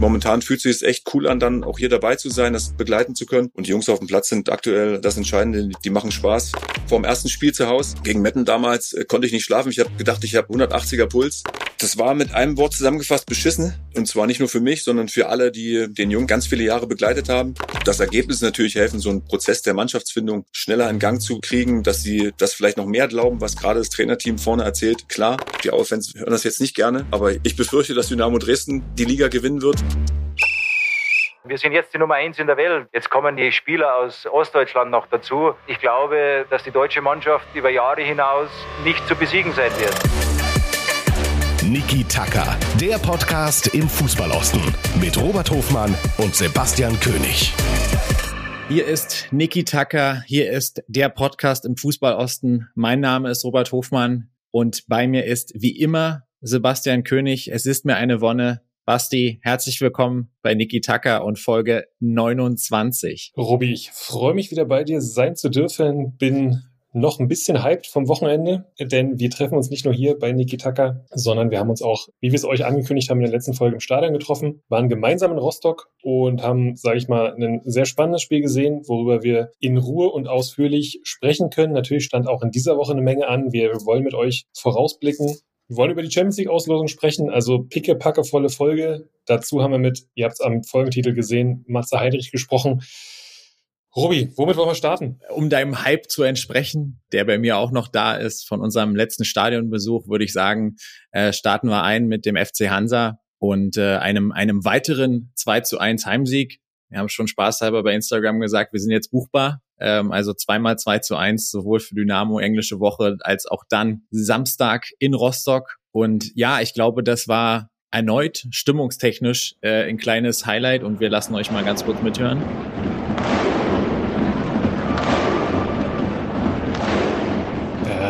Momentan fühlt sich es echt cool an, dann auch hier dabei zu sein, das begleiten zu können. Und die Jungs auf dem Platz sind aktuell das Entscheidende. Die machen Spaß. Vor dem ersten Spiel zu Hause gegen Metten damals äh, konnte ich nicht schlafen. Ich habe gedacht, ich habe 180er Puls. Das war mit einem Wort zusammengefasst beschissen. Und zwar nicht nur für mich, sondern für alle, die den Jungen ganz viele Jahre begleitet haben. Das Ergebnis natürlich helfen, so einen Prozess der Mannschaftsfindung schneller in Gang zu kriegen, dass sie das vielleicht noch mehr glauben, was gerade das Trainerteam vorne erzählt. Klar, die Auerfans hören das jetzt nicht gerne, aber ich befürchte, dass Dynamo Dresden die Liga gewinnen wird. Wir sind jetzt die Nummer eins in der Welt. Jetzt kommen die Spieler aus Ostdeutschland noch dazu. Ich glaube, dass die deutsche Mannschaft über Jahre hinaus nicht zu besiegen sein wird. Niki Tacker, der Podcast im Fußballosten mit Robert Hofmann und Sebastian König. Hier ist Niki Tacker, hier ist der Podcast im Fußballosten. Mein Name ist Robert Hofmann und bei mir ist wie immer Sebastian König. Es ist mir eine Wonne, Basti, herzlich willkommen bei Niki Tucker und Folge 29. Robi, ich freue mich wieder bei dir sein zu dürfen. Bin noch ein bisschen hyped vom Wochenende, denn wir treffen uns nicht nur hier bei Niki Tucker, sondern wir haben uns auch, wie wir es euch angekündigt haben, in der letzten Folge im Stadion getroffen, waren gemeinsam in Rostock und haben, sage ich mal, ein sehr spannendes Spiel gesehen, worüber wir in Ruhe und ausführlich sprechen können. Natürlich stand auch in dieser Woche eine Menge an. Wir wollen mit euch vorausblicken wir wollen über die Champions League Auslosung sprechen, also picke, packe, volle Folge. Dazu haben wir mit, ihr habt es am Folgentitel gesehen, Matze Heidrich gesprochen. Robi, womit wollen wir starten? Um deinem Hype zu entsprechen, der bei mir auch noch da ist, von unserem letzten Stadionbesuch, würde ich sagen, äh, starten wir ein mit dem FC Hansa und äh, einem, einem weiteren 2 zu 1 Heimsieg. Wir haben schon spaßhalber bei Instagram gesagt, wir sind jetzt buchbar. Ähm, also zweimal 2 zu 1, sowohl für Dynamo englische Woche als auch dann Samstag in Rostock. Und ja, ich glaube, das war erneut stimmungstechnisch äh, ein kleines Highlight und wir lassen euch mal ganz kurz mithören.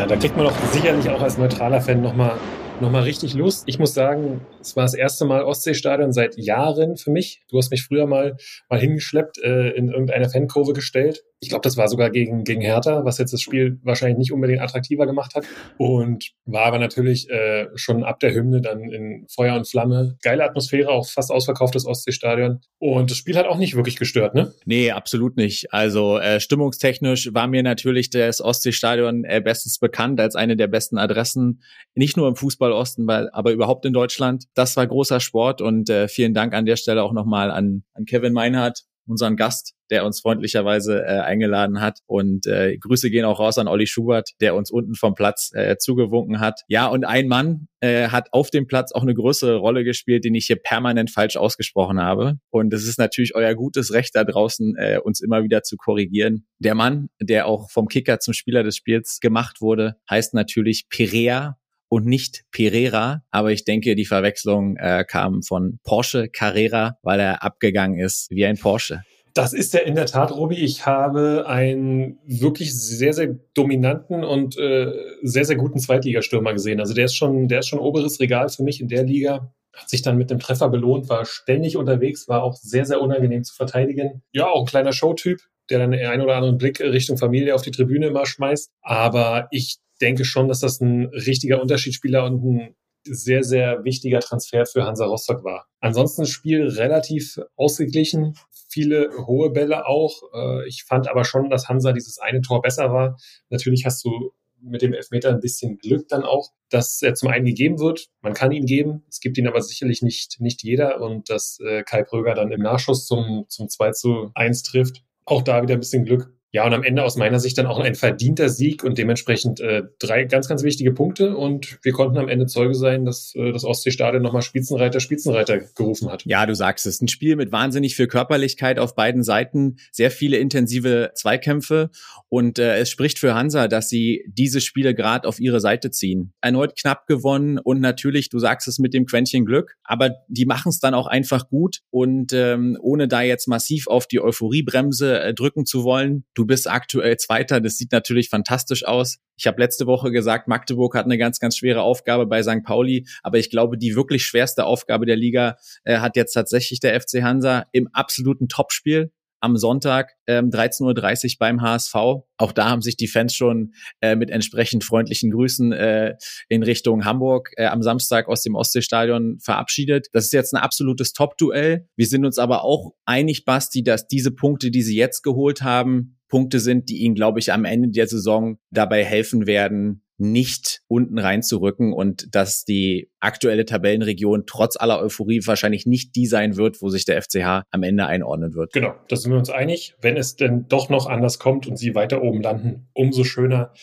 Äh, da kriegt man doch sicherlich auch als neutraler Fan nochmal nochmal richtig Lust. Ich muss sagen, es war das erste Mal Ostseestadion seit Jahren für mich. Du hast mich früher mal, mal hingeschleppt, äh, in irgendeine Fankurve gestellt. Ich glaube, das war sogar gegen, gegen Hertha, was jetzt das Spiel wahrscheinlich nicht unbedingt attraktiver gemacht hat. Und war aber natürlich äh, schon ab der Hymne dann in Feuer und Flamme. Geile Atmosphäre, auch fast ausverkauftes Ostseestadion. Und das Spiel hat auch nicht wirklich gestört, ne? Nee, absolut nicht. Also äh, stimmungstechnisch war mir natürlich das Ostseestadion äh, bestens bekannt als eine der besten Adressen, nicht nur im Fußball Fußball-Osten, aber überhaupt in Deutschland. Das war großer Sport und äh, vielen Dank an der Stelle auch nochmal an, an Kevin Meinhardt, unseren Gast, der uns freundlicherweise äh, eingeladen hat. Und äh, Grüße gehen auch raus an Olli Schubert, der uns unten vom Platz äh, zugewunken hat. Ja, und ein Mann äh, hat auf dem Platz auch eine größere Rolle gespielt, den ich hier permanent falsch ausgesprochen habe. Und es ist natürlich euer gutes Recht da draußen, äh, uns immer wieder zu korrigieren. Der Mann, der auch vom Kicker zum Spieler des Spiels gemacht wurde, heißt natürlich Perea und nicht Pereira. Aber ich denke, die Verwechslung äh, kam von Porsche Carrera, weil er abgegangen ist wie ein Porsche. Das ist er in der Tat, Robi. Ich habe einen wirklich sehr, sehr dominanten und äh, sehr, sehr guten Zweitligastürmer gesehen. Also der ist schon, der ist schon oberes Regal für mich in der Liga. Hat sich dann mit dem Treffer belohnt, war ständig unterwegs, war auch sehr, sehr unangenehm zu verteidigen. Ja, auch ein kleiner Showtyp, der dann den einen oder anderen Blick Richtung Familie auf die Tribüne immer schmeißt. Aber ich denke schon, dass das ein richtiger Unterschiedsspieler und ein sehr, sehr wichtiger Transfer für Hansa Rostock war. Ansonsten Spiel relativ ausgeglichen, viele hohe Bälle auch. Äh, ich fand aber schon, dass Hansa dieses eine Tor besser war. Natürlich hast du mit dem Elfmeter ein bisschen Glück dann auch, dass er zum einen gegeben wird. Man kann ihn geben. Es gibt ihn aber sicherlich nicht, nicht jeder und dass äh, Kai Pröger dann im Nachschuss zum, zum 2 zu 1 trifft. Auch da wieder ein bisschen Glück. Ja, und am Ende aus meiner Sicht dann auch ein verdienter Sieg und dementsprechend äh, drei ganz, ganz wichtige Punkte. Und wir konnten am Ende Zeuge sein, dass äh, das Ostseestadion nochmal Spitzenreiter, Spitzenreiter gerufen hat. Ja, du sagst es. Ein Spiel mit wahnsinnig viel Körperlichkeit auf beiden Seiten, sehr viele intensive Zweikämpfe. Und äh, es spricht für Hansa, dass sie diese Spiele gerade auf ihre Seite ziehen. Erneut knapp gewonnen und natürlich, du sagst es mit dem Quäntchen Glück, aber die machen es dann auch einfach gut. Und ähm, ohne da jetzt massiv auf die Euphoriebremse äh, drücken zu wollen, Du bist aktuell Zweiter. Das sieht natürlich fantastisch aus. Ich habe letzte Woche gesagt, Magdeburg hat eine ganz, ganz schwere Aufgabe bei St. Pauli. Aber ich glaube, die wirklich schwerste Aufgabe der Liga äh, hat jetzt tatsächlich der FC Hansa im absoluten Topspiel am Sonntag ähm, 13.30 Uhr beim HSV. Auch da haben sich die Fans schon äh, mit entsprechend freundlichen Grüßen äh, in Richtung Hamburg äh, am Samstag aus dem Ostseestadion verabschiedet. Das ist jetzt ein absolutes Top-Duell. Wir sind uns aber auch einig, Basti, dass diese Punkte, die sie jetzt geholt haben, Punkte sind, die ihnen, glaube ich, am Ende der Saison dabei helfen werden, nicht unten reinzurücken und dass die aktuelle Tabellenregion trotz aller Euphorie wahrscheinlich nicht die sein wird, wo sich der FCH am Ende einordnen wird. Genau, da sind wir uns einig. Wenn es denn doch noch anders kommt und sie weiter oben landen, umso schöner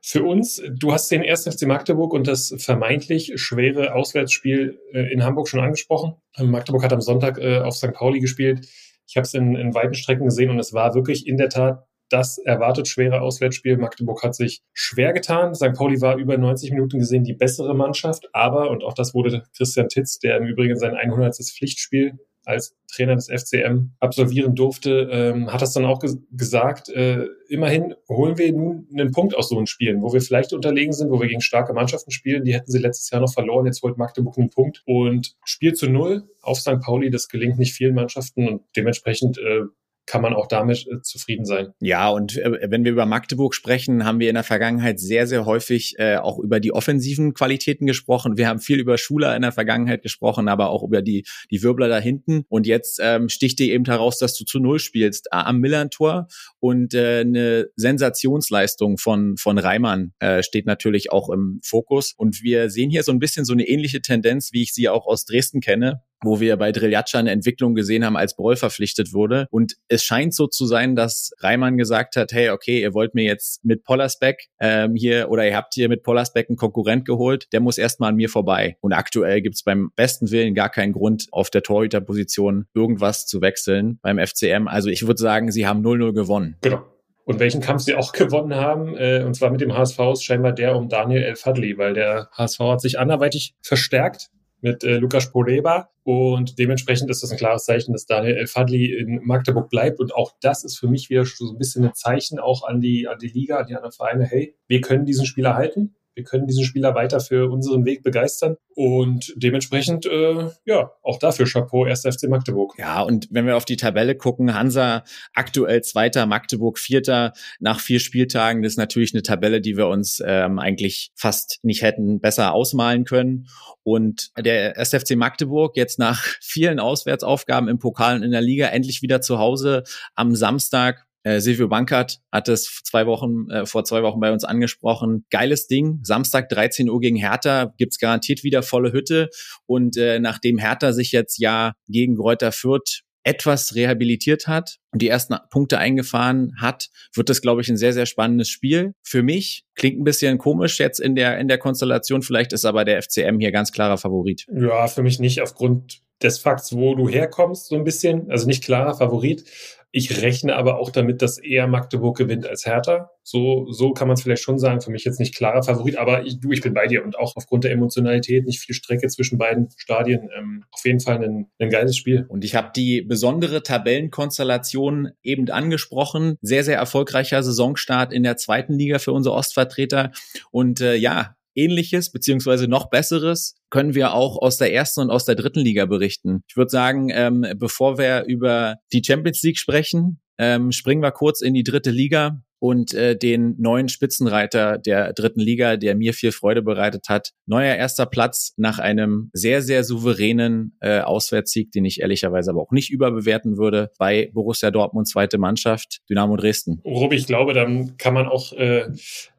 für uns. Du hast den 1. FC Magdeburg und das vermeintlich schwere Auswärtsspiel äh, in Hamburg schon angesprochen. Magdeburg hat am Sonntag äh, auf St. Pauli gespielt. Ich habe es in, in weiten Strecken gesehen und es war wirklich in der Tat das erwartet schwere Auswärtsspiel. Magdeburg hat sich schwer getan. St. Pauli war über 90 Minuten gesehen die bessere Mannschaft, aber, und auch das wurde Christian Titz, der im Übrigen sein 100. Pflichtspiel als Trainer des FCM absolvieren durfte, ähm, hat das dann auch ges gesagt, äh, immerhin holen wir nun einen Punkt aus so einem Spielen, wo wir vielleicht unterlegen sind, wo wir gegen starke Mannschaften spielen, die hätten sie letztes Jahr noch verloren, jetzt holt Magdeburg einen Punkt und Spiel zu Null auf St. Pauli, das gelingt nicht vielen Mannschaften und dementsprechend äh, kann man auch damit äh, zufrieden sein. Ja, und äh, wenn wir über Magdeburg sprechen, haben wir in der Vergangenheit sehr, sehr häufig äh, auch über die offensiven Qualitäten gesprochen. Wir haben viel über Schuler in der Vergangenheit gesprochen, aber auch über die, die Wirbler da hinten. Und jetzt ähm, sticht dir eben heraus, dass du zu Null spielst am Millantor und äh, eine Sensationsleistung von, von Reimann äh, steht natürlich auch im Fokus. Und wir sehen hier so ein bisschen so eine ähnliche Tendenz, wie ich sie auch aus Dresden kenne wo wir bei Driljatscha eine Entwicklung gesehen haben, als Broll verpflichtet wurde. Und es scheint so zu sein, dass Reimann gesagt hat, hey, okay, ihr wollt mir jetzt mit Pollersbeck ähm, hier oder ihr habt hier mit Pollersbeck einen Konkurrent geholt, der muss erstmal an mir vorbei. Und aktuell gibt's beim besten Willen gar keinen Grund, auf der Torhüterposition irgendwas zu wechseln beim FCM. Also ich würde sagen, sie haben 0-0 gewonnen. Genau. Und welchen Kampf sie auch gewonnen haben, äh, und zwar mit dem HSV, ist scheinbar der um Daniel El Fadli, weil der HSV hat sich anderweitig verstärkt mit äh, Lukas Poreba. Und dementsprechend ist das ein klares Zeichen, dass Daniel El Fadli in Magdeburg bleibt. Und auch das ist für mich wieder so ein bisschen ein Zeichen auch an die, an die Liga, an die anderen Vereine. Hey, wir können diesen Spieler halten. Wir können diesen Spieler weiter für unseren Weg begeistern. Und dementsprechend, äh, ja, auch dafür Chapeau, 1. FC Magdeburg. Ja, und wenn wir auf die Tabelle gucken, Hansa aktuell Zweiter, Magdeburg Vierter nach vier Spieltagen. Das ist natürlich eine Tabelle, die wir uns ähm, eigentlich fast nicht hätten besser ausmalen können. Und der SFC Magdeburg jetzt nach vielen Auswärtsaufgaben im Pokal und in der Liga endlich wieder zu Hause am Samstag äh, Silvio Bankert hat es zwei Wochen, äh, vor zwei Wochen bei uns angesprochen. Geiles Ding. Samstag 13 Uhr gegen Hertha gibt's garantiert wieder volle Hütte. Und äh, nachdem Hertha sich jetzt ja gegen Greuther Fürth etwas rehabilitiert hat und die ersten Punkte eingefahren hat, wird das, glaube ich, ein sehr, sehr spannendes Spiel. Für mich klingt ein bisschen komisch jetzt in der, in der Konstellation. Vielleicht ist aber der FCM hier ganz klarer Favorit. Ja, für mich nicht aufgrund des Fakts, wo du herkommst, so ein bisschen. Also nicht klarer Favorit. Ich rechne aber auch damit, dass eher Magdeburg gewinnt als Hertha. So, so kann man es vielleicht schon sagen. Für mich jetzt nicht klarer Favorit, aber ich, du, ich bin bei dir und auch aufgrund der Emotionalität nicht viel Strecke zwischen beiden Stadien. Ähm, auf jeden Fall ein, ein geiles Spiel. Und ich habe die besondere Tabellenkonstellation eben angesprochen. Sehr, sehr erfolgreicher Saisonstart in der zweiten Liga für unsere Ostvertreter. Und äh, ja, Ähnliches beziehungsweise noch Besseres können wir auch aus der ersten und aus der dritten Liga berichten. Ich würde sagen, ähm, bevor wir über die Champions League sprechen, ähm, springen wir kurz in die dritte Liga und äh, den neuen Spitzenreiter der dritten Liga, der mir viel Freude bereitet hat. Neuer erster Platz nach einem sehr, sehr souveränen äh, Auswärtssieg, den ich ehrlicherweise aber auch nicht überbewerten würde, bei Borussia Dortmund, zweite Mannschaft, Dynamo Dresden. Robi, ich glaube, dann kann man auch äh,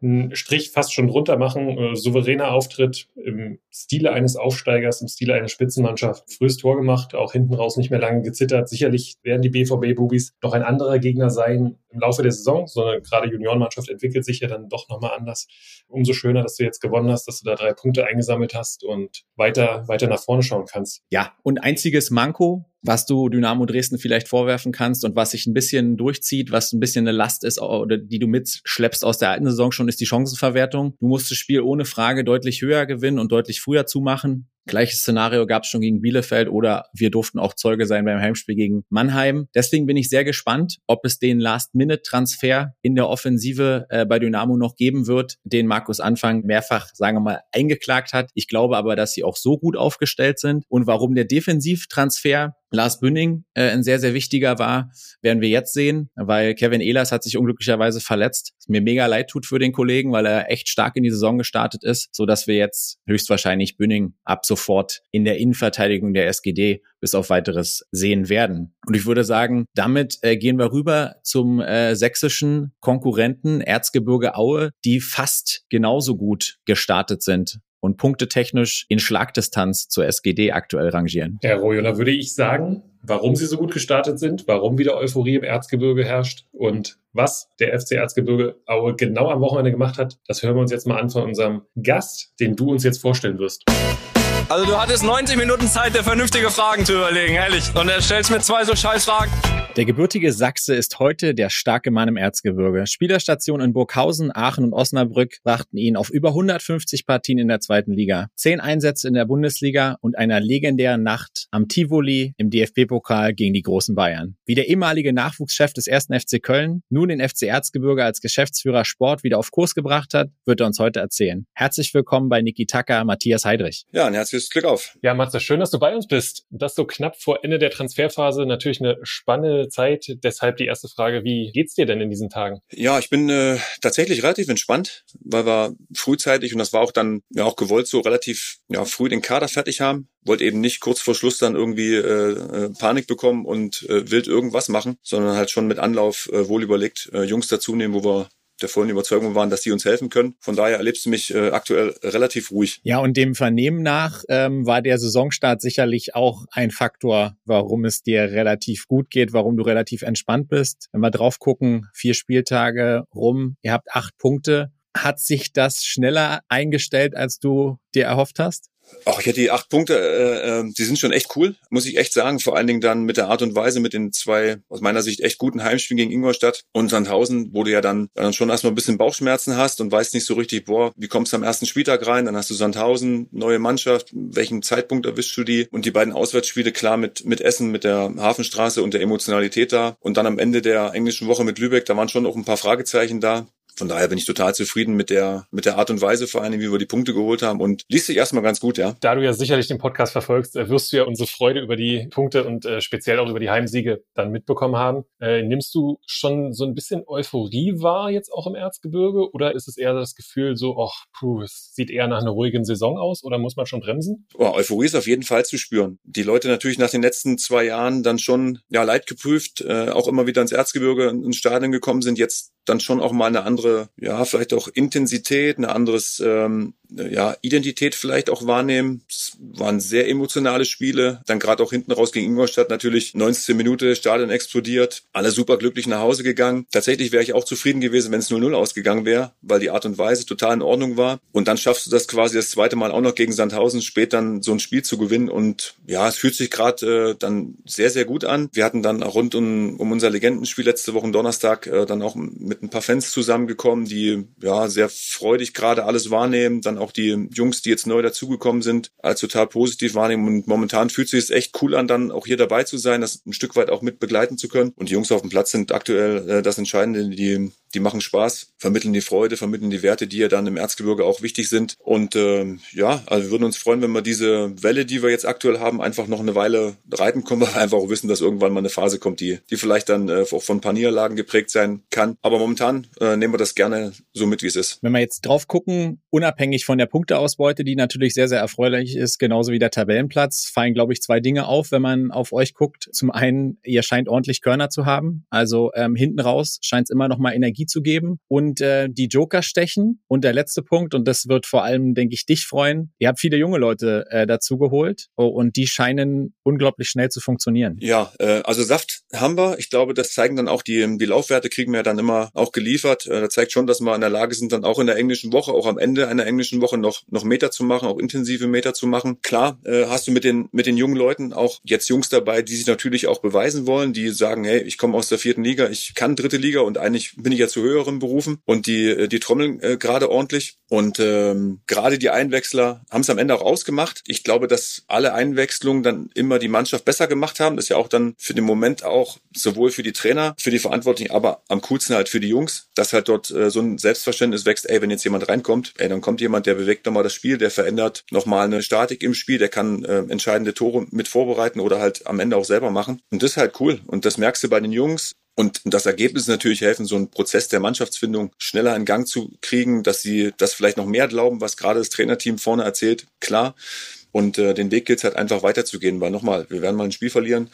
einen Strich fast schon drunter machen. Äh, souveräner Auftritt im Stile eines Aufsteigers, im Stile einer Spitzenmannschaft. Frühes Tor gemacht, auch hinten raus nicht mehr lange gezittert. Sicherlich werden die BVB-Bubis noch ein anderer Gegner sein im Laufe der Saison, sondern gerade Juniorenmannschaft entwickelt sich ja dann doch nochmal anders. Umso schöner, dass du jetzt gewonnen hast, dass du da drei Punkte eingesammelt hast und weiter, weiter nach vorne schauen kannst. Ja, und einziges Manko, was du Dynamo Dresden vielleicht vorwerfen kannst und was sich ein bisschen durchzieht, was ein bisschen eine Last ist oder die du mitschleppst aus der alten Saison schon, ist die Chancenverwertung. Du musst das Spiel ohne Frage deutlich höher gewinnen und deutlich früher zumachen Gleiches Szenario gab es schon gegen Bielefeld oder wir durften auch Zeuge sein beim Heimspiel gegen Mannheim. Deswegen bin ich sehr gespannt, ob es den Last-Minute-Transfer in der Offensive äh, bei Dynamo noch geben wird, den Markus Anfang mehrfach, sagen wir mal, eingeklagt hat. Ich glaube aber, dass sie auch so gut aufgestellt sind und warum der Defensivtransfer Lars Bünning äh, ein sehr, sehr wichtiger war, werden wir jetzt sehen, weil Kevin Ehlers hat sich unglücklicherweise verletzt. Was mir mega leid tut für den Kollegen, weil er echt stark in die Saison gestartet ist, so dass wir jetzt höchstwahrscheinlich Bünning ab sofort in der Innenverteidigung der SGD bis auf weiteres sehen werden. Und ich würde sagen, damit äh, gehen wir rüber zum äh, sächsischen Konkurrenten Erzgebirge Aue, die fast genauso gut gestartet sind und punktetechnisch in Schlagdistanz zur SGD aktuell rangieren. Ja, Rojo, da würde ich sagen, warum sie so gut gestartet sind, warum wieder Euphorie im Erzgebirge herrscht und was der FC Erzgebirge Aue genau am Wochenende gemacht hat, das hören wir uns jetzt mal an von unserem Gast, den du uns jetzt vorstellen wirst. Also du hattest 90 Minuten Zeit, dir vernünftige Fragen zu überlegen, ehrlich. Und er stellst mir zwei so scheiß Fragen. Der gebürtige Sachse ist heute der starke Mann im Erzgebirge. Spielerstationen in Burghausen, Aachen und Osnabrück brachten ihn auf über 150 Partien in der zweiten Liga, zehn Einsätze in der Bundesliga und einer legendären Nacht am Tivoli im DFB-Pokal gegen die großen Bayern. Wie der ehemalige Nachwuchschef des ersten FC Köln nun den FC Erzgebirge als Geschäftsführer Sport wieder auf Kurs gebracht hat, wird er uns heute erzählen. Herzlich willkommen bei Niki Taka, Matthias Heidrich. Ja, ein herzliches Glück auf. Ja, Matze, schön, dass du bei uns bist. Das so knapp vor Ende der Transferphase natürlich eine spannende Zeit. Deshalb die erste Frage, wie geht's dir denn in diesen Tagen? Ja, ich bin äh, tatsächlich relativ entspannt, weil wir frühzeitig, und das war auch dann ja auch gewollt, so relativ ja, früh den Kader fertig haben. Wollte eben nicht kurz vor Schluss dann irgendwie äh, äh, Panik bekommen und äh, wild irgendwas machen, sondern halt schon mit Anlauf äh, wohl überlegt äh, Jungs dazu nehmen, wo wir der vollen Überzeugung waren, dass die uns helfen können. Von daher erlebst du mich äh, aktuell relativ ruhig. Ja, und dem Vernehmen nach ähm, war der Saisonstart sicherlich auch ein Faktor, warum es dir relativ gut geht, warum du relativ entspannt bist. Wenn wir drauf gucken, vier Spieltage rum, ihr habt acht Punkte. Hat sich das schneller eingestellt, als du dir erhofft hast? Ach, ich hätte die acht Punkte, äh, äh, die sind schon echt cool, muss ich echt sagen. Vor allen Dingen dann mit der Art und Weise, mit den zwei, aus meiner Sicht, echt guten Heimspielen gegen Ingolstadt und Sandhausen, wo du ja dann, dann schon erstmal ein bisschen Bauchschmerzen hast und weißt nicht so richtig, boah, wie kommst du am ersten Spieltag rein? Dann hast du Sandhausen, neue Mannschaft, welchen Zeitpunkt erwischst du die? Und die beiden Auswärtsspiele, klar, mit, mit Essen, mit der Hafenstraße und der Emotionalität da. Und dann am Ende der englischen Woche mit Lübeck, da waren schon auch ein paar Fragezeichen da. Von daher bin ich total zufrieden mit der, mit der Art und Weise vor allem, wie wir die Punkte geholt haben und liest sich erstmal ganz gut, ja. Da du ja sicherlich den Podcast verfolgst, äh, wirst du ja unsere Freude über die Punkte und äh, speziell auch über die Heimsiege dann mitbekommen haben. Äh, nimmst du schon so ein bisschen Euphorie wahr jetzt auch im Erzgebirge oder ist es eher das Gefühl so, ach, puh, es sieht eher nach einer ruhigen Saison aus oder muss man schon bremsen? Oh, Euphorie ist auf jeden Fall zu spüren. Die Leute natürlich nach den letzten zwei Jahren dann schon, ja, leidgeprüft, äh, auch immer wieder ins Erzgebirge, ins Stadion gekommen sind, jetzt dann schon auch mal eine andere, ja, vielleicht auch Intensität, eine anderes, ähm, ja, Identität vielleicht auch wahrnehmen. Es waren sehr emotionale Spiele. Dann gerade auch hinten raus gegen Ingolstadt natürlich 19 Minute, Stadion explodiert, alle super glücklich nach Hause gegangen. Tatsächlich wäre ich auch zufrieden gewesen, wenn es 0-0 ausgegangen wäre, weil die Art und Weise total in Ordnung war. Und dann schaffst du das quasi das zweite Mal auch noch gegen Sandhausen spät dann so ein Spiel zu gewinnen. Und ja, es fühlt sich gerade äh, dann sehr, sehr gut an. Wir hatten dann rund um, um unser Legendenspiel letzte Woche Donnerstag äh, dann auch mit ein paar Fans zusammengekommen, die ja sehr freudig gerade alles wahrnehmen, dann auch die Jungs, die jetzt neu dazugekommen sind, als total positiv wahrnehmen und momentan fühlt sich es echt cool an, dann auch hier dabei zu sein, das ein Stück weit auch mit begleiten zu können und die Jungs auf dem Platz sind aktuell äh, das Entscheidende, die die machen Spaß, vermitteln die Freude, vermitteln die Werte, die ja dann im Erzgebirge auch wichtig sind. Und ähm, ja, also wir würden uns freuen, wenn wir diese Welle, die wir jetzt aktuell haben, einfach noch eine Weile reiten können, weil wir einfach auch wissen, dass irgendwann mal eine Phase kommt, die, die vielleicht dann äh, auch von ein paar Niederlagen geprägt sein kann. Aber momentan äh, nehmen wir das gerne so mit, wie es ist. Wenn wir jetzt drauf gucken, unabhängig von der Punkteausbeute, die natürlich sehr, sehr erfreulich ist, genauso wie der Tabellenplatz, fallen, glaube ich, zwei Dinge auf, wenn man auf euch guckt. Zum einen, ihr scheint ordentlich Körner zu haben. Also ähm, hinten raus scheint es immer noch mal Energie zu geben und äh, die Joker stechen. Und der letzte Punkt, und das wird vor allem, denke ich, dich freuen, ihr habt viele junge Leute äh, dazu geholt oh, und die scheinen unglaublich schnell zu funktionieren. Ja, äh, also Saft haben wir. Ich glaube, das zeigen dann auch die, die Laufwerte, kriegen wir dann immer auch geliefert. Äh, das zeigt schon, dass wir in der Lage sind, dann auch in der englischen Woche, auch am Ende einer englischen Woche noch, noch Meter zu machen, auch intensive Meter zu machen. Klar, äh, hast du mit den, mit den jungen Leuten auch jetzt Jungs dabei, die sich natürlich auch beweisen wollen, die sagen, hey, ich komme aus der vierten Liga, ich kann dritte Liga und eigentlich bin ich ja zu höheren Berufen und die, äh, die trommeln äh, gerade ordentlich. Und ähm, gerade die Einwechsler haben es am Ende auch ausgemacht. Ich glaube, dass alle Einwechslungen dann immer die Mannschaft besser gemacht haben. Das ist ja auch dann für den Moment auch sowohl für die Trainer, für die Verantwortlichen, aber am coolsten halt für die Jungs, dass halt dort äh, so ein Selbstverständnis wächst, ey, wenn jetzt jemand reinkommt, ey, dann kommt jemand, der bewegt nochmal das Spiel, der verändert nochmal eine Statik im Spiel, der kann äh, entscheidende Tore mit vorbereiten oder halt am Ende auch selber machen. Und das ist halt cool. Und das merkst du bei den Jungs. Und das Ergebnis natürlich helfen, so einen Prozess der Mannschaftsfindung schneller in Gang zu kriegen, dass sie das vielleicht noch mehr glauben, was gerade das Trainerteam vorne erzählt. Klar. Und äh, den Weg gilt halt einfach weiterzugehen, weil nochmal, wir werden mal ein Spiel verlieren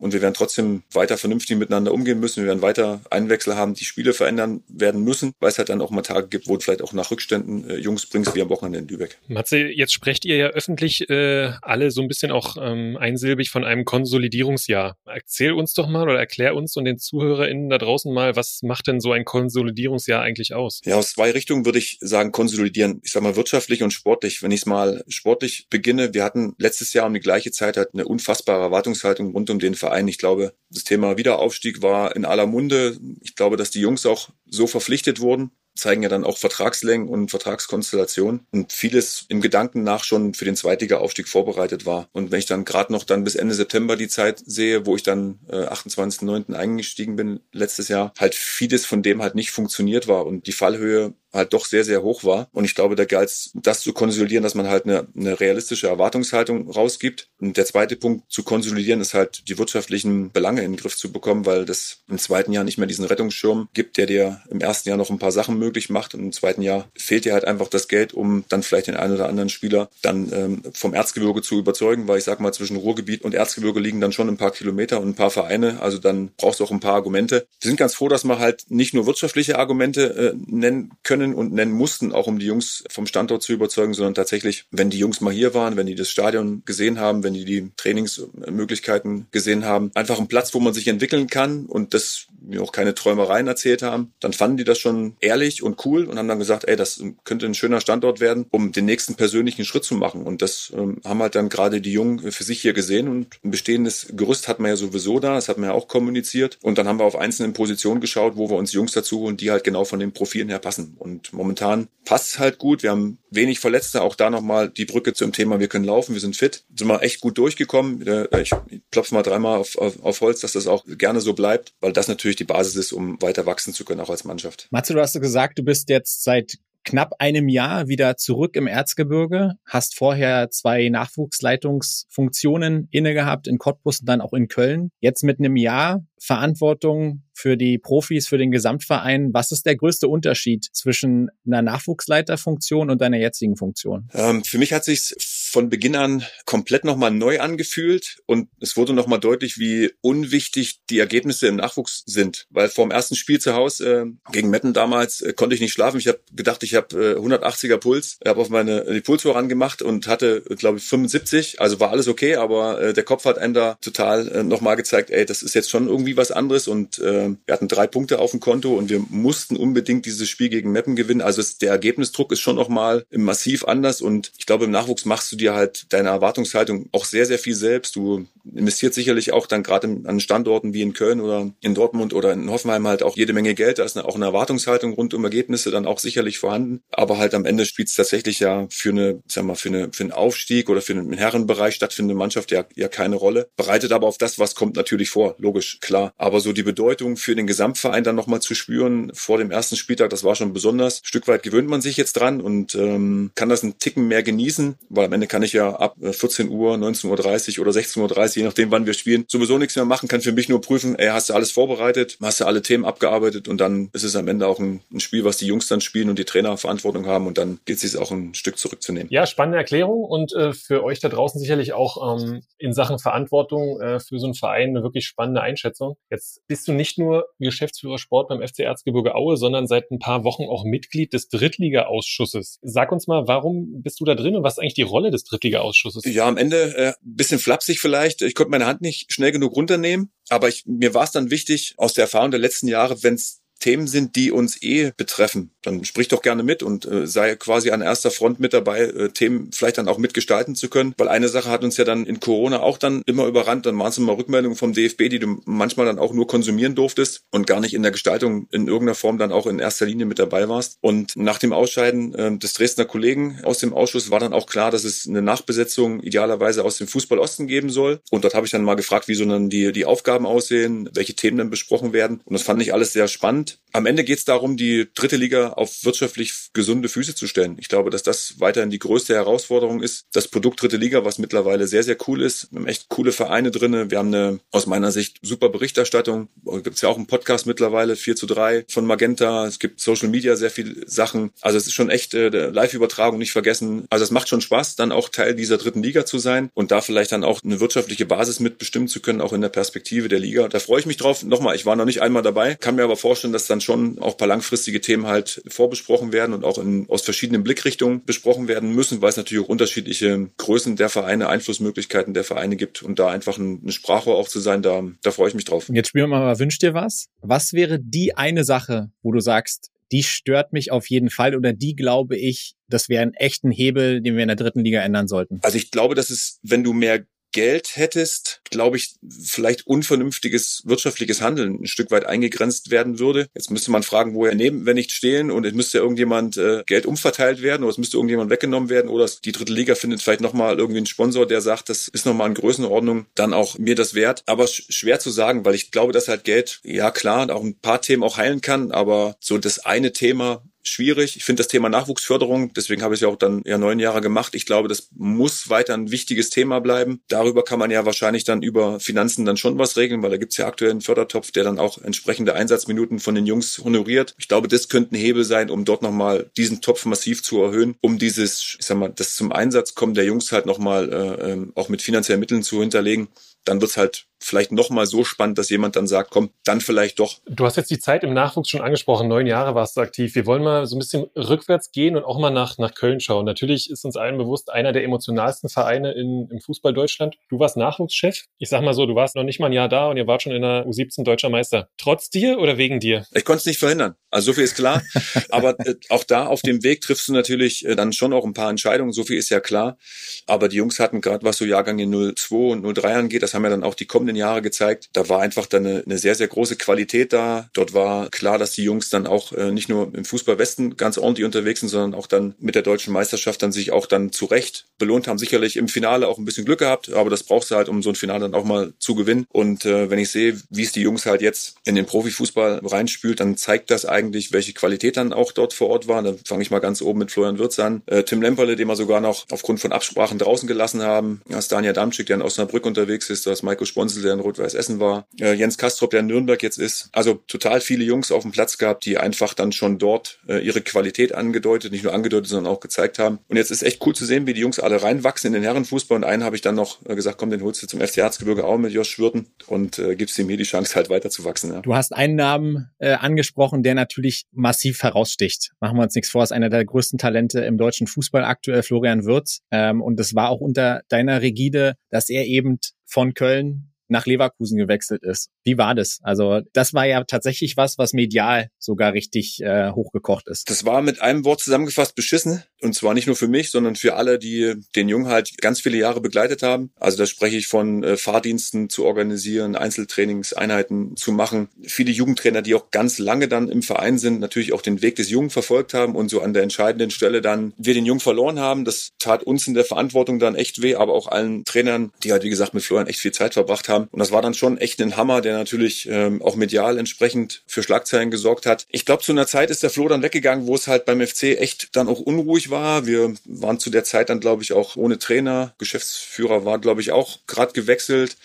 und wir werden trotzdem weiter vernünftig miteinander umgehen müssen. Wir werden weiter Einwechsel haben, die Spiele verändern werden müssen, weil es halt dann auch mal Tage gibt, wo vielleicht auch nach Rückständen äh, Jungs bringst, wie am Wochenende in Lübeck. Matze, jetzt sprecht ihr ja öffentlich äh, alle so ein bisschen auch ähm, einsilbig von einem Konsolidierungsjahr. Erzähl uns doch mal oder erklär uns und den ZuhörerInnen da draußen mal, was macht denn so ein Konsolidierungsjahr eigentlich aus? Ja, aus zwei Richtungen würde ich sagen, konsolidieren. Ich sag mal wirtschaftlich und sportlich. Wenn ich es mal sportlich beginne, wir hatten letztes Jahr um die gleiche Zeit halt eine unfassbare Erwartungshaltung rund um den Verein Verein. Ich glaube, das Thema Wiederaufstieg war in aller Munde. Ich glaube, dass die Jungs auch so verpflichtet wurden, zeigen ja dann auch Vertragslängen und Vertragskonstellationen und vieles im Gedanken nach schon für den Zweitliga-Aufstieg vorbereitet war. Und wenn ich dann gerade noch dann bis Ende September die Zeit sehe, wo ich dann äh, 28.09. eingestiegen bin letztes Jahr, halt vieles von dem halt nicht funktioniert war und die Fallhöhe halt doch sehr, sehr hoch war. Und ich glaube, da galt es, das zu konsolidieren, dass man halt eine, eine realistische Erwartungshaltung rausgibt. Und der zweite Punkt zu konsolidieren ist halt die wirtschaftlichen Belange in den Griff zu bekommen, weil das im zweiten Jahr nicht mehr diesen Rettungsschirm gibt, der dir im ersten Jahr noch ein paar Sachen möglich macht. Und im zweiten Jahr fehlt dir halt einfach das Geld, um dann vielleicht den einen oder anderen Spieler dann ähm, vom Erzgebirge zu überzeugen, weil ich sag mal, zwischen Ruhrgebiet und Erzgebirge liegen dann schon ein paar Kilometer und ein paar Vereine. Also dann brauchst du auch ein paar Argumente. Wir sind ganz froh, dass wir halt nicht nur wirtschaftliche Argumente äh, nennen können, können und nennen mussten, auch um die Jungs vom Standort zu überzeugen, sondern tatsächlich, wenn die Jungs mal hier waren, wenn die das Stadion gesehen haben, wenn die die Trainingsmöglichkeiten gesehen haben, einfach ein Platz, wo man sich entwickeln kann und das mir auch keine Träumereien erzählt haben, dann fanden die das schon ehrlich und cool und haben dann gesagt, ey, das könnte ein schöner Standort werden, um den nächsten persönlichen Schritt zu machen. Und das ähm, haben halt dann gerade die Jungen für sich hier gesehen und ein bestehendes Gerüst hat man ja sowieso da, das hat man ja auch kommuniziert. Und dann haben wir auf einzelnen Positionen geschaut, wo wir uns Jungs dazu und die halt genau von den Profilen her passen. Und momentan passt es halt gut. Wir haben wenig Verletzte. Auch da nochmal die Brücke zum Thema, wir können laufen, wir sind fit. Sind wir echt gut durchgekommen. Ich klopfe mal dreimal auf, auf, auf Holz, dass das auch gerne so bleibt, weil das natürlich die Basis ist, um weiter wachsen zu können, auch als Mannschaft. Matze, du hast gesagt, du bist jetzt seit knapp einem Jahr wieder zurück im Erzgebirge, hast vorher zwei Nachwuchsleitungsfunktionen inne gehabt in Cottbus und dann auch in Köln. Jetzt mit einem Jahr Verantwortung für die Profis, für den Gesamtverein. Was ist der größte Unterschied zwischen einer Nachwuchsleiterfunktion und deiner jetzigen Funktion? Ähm, für mich hat sich von Beginn an komplett nochmal neu angefühlt und es wurde nochmal deutlich, wie unwichtig die Ergebnisse im Nachwuchs sind. Weil vor dem ersten Spiel zu Hause äh, gegen Metten damals äh, konnte ich nicht schlafen. Ich habe gedacht, ich habe äh, 180er Puls. Habe auf meine die Pulsuhr angemacht und hatte, glaube ich, 75. Also war alles okay, aber äh, der Kopf hat einen da total äh, nochmal gezeigt, ey, das ist jetzt schon irgendwie was anderes und äh, wir hatten drei Punkte auf dem Konto und wir mussten unbedingt dieses Spiel gegen Meppen gewinnen. Also es, der Ergebnisdruck ist schon nochmal massiv anders und ich glaube, im Nachwuchs machst du dir halt deine Erwartungshaltung auch sehr, sehr viel selbst. Du investiert sicherlich auch dann gerade an Standorten wie in Köln oder in Dortmund oder in Hoffenheim halt auch jede Menge Geld. Da ist auch eine Erwartungshaltung rund um Ergebnisse dann auch sicherlich vorhanden. Aber halt am Ende spielt es tatsächlich ja für eine, sag mal, für eine, für einen Aufstieg oder für einen Herrenbereich stattfindende Mannschaft ja, ja keine Rolle. Bereitet aber auf das, was kommt, natürlich vor. Logisch, klar. Aber so die Bedeutung für den Gesamtverein dann nochmal zu spüren vor dem ersten Spieltag, das war schon besonders. Ein Stück weit gewöhnt man sich jetzt dran und ähm, kann das einen Ticken mehr genießen, weil am Ende kann ich ja ab 14 äh, Uhr, 19.30 Uhr oder 16.30 Uhr je nachdem, wann wir spielen, sowieso nichts mehr machen, kann für mich nur prüfen, ey, hast du alles vorbereitet, hast du alle Themen abgearbeitet und dann ist es am Ende auch ein, ein Spiel, was die Jungs dann spielen und die Trainer Verantwortung haben und dann geht es sich auch ein Stück zurückzunehmen. Ja, spannende Erklärung und äh, für euch da draußen sicherlich auch ähm, in Sachen Verantwortung äh, für so einen Verein eine wirklich spannende Einschätzung. Jetzt bist du nicht nur Geschäftsführer Sport beim FC Erzgebirge Aue, sondern seit ein paar Wochen auch Mitglied des Drittliga-Ausschusses. Sag uns mal, warum bist du da drin und was ist eigentlich die Rolle des Drittliga-Ausschusses? Ja, am Ende äh, bisschen flapsig vielleicht. Ich konnte meine Hand nicht schnell genug runternehmen, aber ich, mir war es dann wichtig aus der Erfahrung der letzten Jahre, wenn es Themen sind, die uns eh betreffen, dann sprich doch gerne mit und äh, sei quasi an erster Front mit dabei, äh, Themen vielleicht dann auch mitgestalten zu können. Weil eine Sache hat uns ja dann in Corona auch dann immer überrannt, dann waren es immer Rückmeldungen vom DFB, die du manchmal dann auch nur konsumieren durftest und gar nicht in der Gestaltung in irgendeiner Form dann auch in erster Linie mit dabei warst. Und nach dem Ausscheiden äh, des Dresdner Kollegen aus dem Ausschuss war dann auch klar, dass es eine Nachbesetzung idealerweise aus dem Fußball Osten geben soll. Und dort habe ich dann mal gefragt, wie so dann die, die Aufgaben aussehen, welche Themen dann besprochen werden. Und das fand ich alles sehr spannend. Am Ende geht es darum, die dritte Liga auf wirtschaftlich gesunde Füße zu stellen. Ich glaube, dass das weiterhin die größte Herausforderung ist. Das Produkt dritte Liga, was mittlerweile sehr, sehr cool ist. Wir haben echt coole Vereine drinne. Wir haben eine aus meiner Sicht super Berichterstattung. Gibt es ja auch einen Podcast mittlerweile, 4 zu 3 von Magenta. Es gibt Social Media sehr viele Sachen. Also es ist schon echt äh, Live-Übertragung nicht vergessen. Also es macht schon Spaß, dann auch Teil dieser dritten Liga zu sein und da vielleicht dann auch eine wirtschaftliche Basis mitbestimmen zu können, auch in der Perspektive der Liga. Da freue ich mich drauf. Nochmal, ich war noch nicht einmal dabei, kann mir aber vorstellen, dass dann schon auch paar langfristige Themen halt vorbesprochen werden und auch in, aus verschiedenen Blickrichtungen besprochen werden müssen, weil es natürlich auch unterschiedliche Größen der Vereine, Einflussmöglichkeiten der Vereine gibt und da einfach ein, Sprachrohr auch zu sein, da, da freue ich mich drauf. Jetzt spielen wir mal, wünsch dir was. Was wäre die eine Sache, wo du sagst, die stört mich auf jeden Fall oder die glaube ich, das wäre ein echten Hebel, den wir in der dritten Liga ändern sollten? Also ich glaube, dass es, wenn du mehr Geld hättest, glaube ich, vielleicht unvernünftiges wirtschaftliches Handeln ein Stück weit eingegrenzt werden würde. Jetzt müsste man fragen, woher nehmen wir nicht stehlen und es müsste irgendjemand äh, Geld umverteilt werden oder es müsste irgendjemand weggenommen werden oder die dritte Liga findet vielleicht nochmal irgendwie einen Sponsor, der sagt, das ist nochmal in Größenordnung, dann auch mir das wert. Aber schwer zu sagen, weil ich glaube, dass halt Geld, ja klar, auch ein paar Themen auch heilen kann, aber so das eine Thema schwierig. Ich finde das Thema Nachwuchsförderung, deswegen habe ich es ja auch dann ja neun Jahre gemacht. Ich glaube, das muss weiter ein wichtiges Thema bleiben. Darüber kann man ja wahrscheinlich dann über Finanzen dann schon was regeln, weil da gibt es ja aktuell einen Fördertopf, der dann auch entsprechende Einsatzminuten von den Jungs honoriert. Ich glaube, das könnte ein Hebel sein, um dort nochmal diesen Topf massiv zu erhöhen, um dieses, ich sag mal, das zum Einsatz kommen der Jungs halt nochmal äh, ähm, auch mit finanziellen Mitteln zu hinterlegen dann wird's halt vielleicht noch mal so spannend, dass jemand dann sagt, komm, dann vielleicht doch. Du hast jetzt die Zeit im Nachwuchs schon angesprochen, neun Jahre warst du aktiv. Wir wollen mal so ein bisschen rückwärts gehen und auch mal nach, nach Köln schauen. Natürlich ist uns allen bewusst, einer der emotionalsten Vereine in, im Fußball Deutschland. Du warst Nachwuchschef. Ich sag mal so, du warst noch nicht mal ein Jahr da und ihr wart schon in der U17 deutscher Meister. Trotz dir oder wegen dir? Ich konnte es nicht verhindern. Also so viel ist klar. Aber äh, auch da auf dem Weg triffst du natürlich äh, dann schon auch ein paar Entscheidungen. So viel ist ja klar. Aber die Jungs hatten gerade, was so Jahrgänge 02 und 03 angeht, das haben ja dann auch die kommenden Jahre gezeigt. Da war einfach dann eine, eine sehr, sehr große Qualität da. Dort war klar, dass die Jungs dann auch äh, nicht nur im Fußballwesten ganz ordentlich unterwegs sind, sondern auch dann mit der deutschen Meisterschaft dann sich auch dann zu Recht belohnt haben. Sicherlich im Finale auch ein bisschen Glück gehabt, aber das brauchst du halt, um so ein Finale dann auch mal zu gewinnen. Und äh, wenn ich sehe, wie es die Jungs halt jetzt in den Profifußball reinspült, dann zeigt das eigentlich, welche Qualität dann auch dort vor Ort war. Dann fange ich mal ganz oben mit Florian Wirz an. Äh, Tim Lemperle, den wir sogar noch aufgrund von Absprachen draußen gelassen haben. Ja, Stania Damczyk, der in Osnabrück unterwegs ist. Das Maiko Sponsel, der in Rot-Weiß Essen war, äh, Jens Kastrop, der in Nürnberg jetzt ist. Also total viele Jungs auf dem Platz gehabt, die einfach dann schon dort äh, ihre Qualität angedeutet, nicht nur angedeutet, sondern auch gezeigt haben. Und jetzt ist echt cool zu sehen, wie die Jungs alle reinwachsen in den Herrenfußball. Und einen habe ich dann noch äh, gesagt, komm, den holst du zum FC Erzgebirge auch mit Josh Schwirten und äh, gibst ihm hier die Chance halt weiter zu wachsen. Ja. Du hast einen Namen äh, angesprochen, der natürlich massiv heraussticht. Machen wir uns nichts vor, ist einer der größten Talente im deutschen Fußball aktuell, Florian Wirz. Ähm, und es war auch unter deiner Rigide, dass er eben von Köln nach Leverkusen gewechselt ist. Wie war das? Also das war ja tatsächlich was, was medial sogar richtig äh, hochgekocht ist. Das war mit einem Wort zusammengefasst beschissen. Und zwar nicht nur für mich, sondern für alle, die den Jungen halt ganz viele Jahre begleitet haben. Also da spreche ich von äh, Fahrdiensten zu organisieren, Einzeltrainingseinheiten zu machen. Viele Jugendtrainer, die auch ganz lange dann im Verein sind, natürlich auch den Weg des Jungen verfolgt haben und so an der entscheidenden Stelle dann wir den Jungen verloren haben. Das tat uns in der Verantwortung dann echt weh, aber auch allen Trainern, die halt wie gesagt mit Florian echt viel Zeit verbracht haben. Und das war dann schon echt ein Hammer, der natürlich ähm, auch medial entsprechend für Schlagzeilen gesorgt hat. Ich glaube, zu einer Zeit ist der Flo dann weggegangen, wo es halt beim FC echt dann auch unruhig war. Wir waren zu der Zeit dann, glaube ich, auch ohne Trainer. Geschäftsführer war, glaube ich, auch gerade gewechselt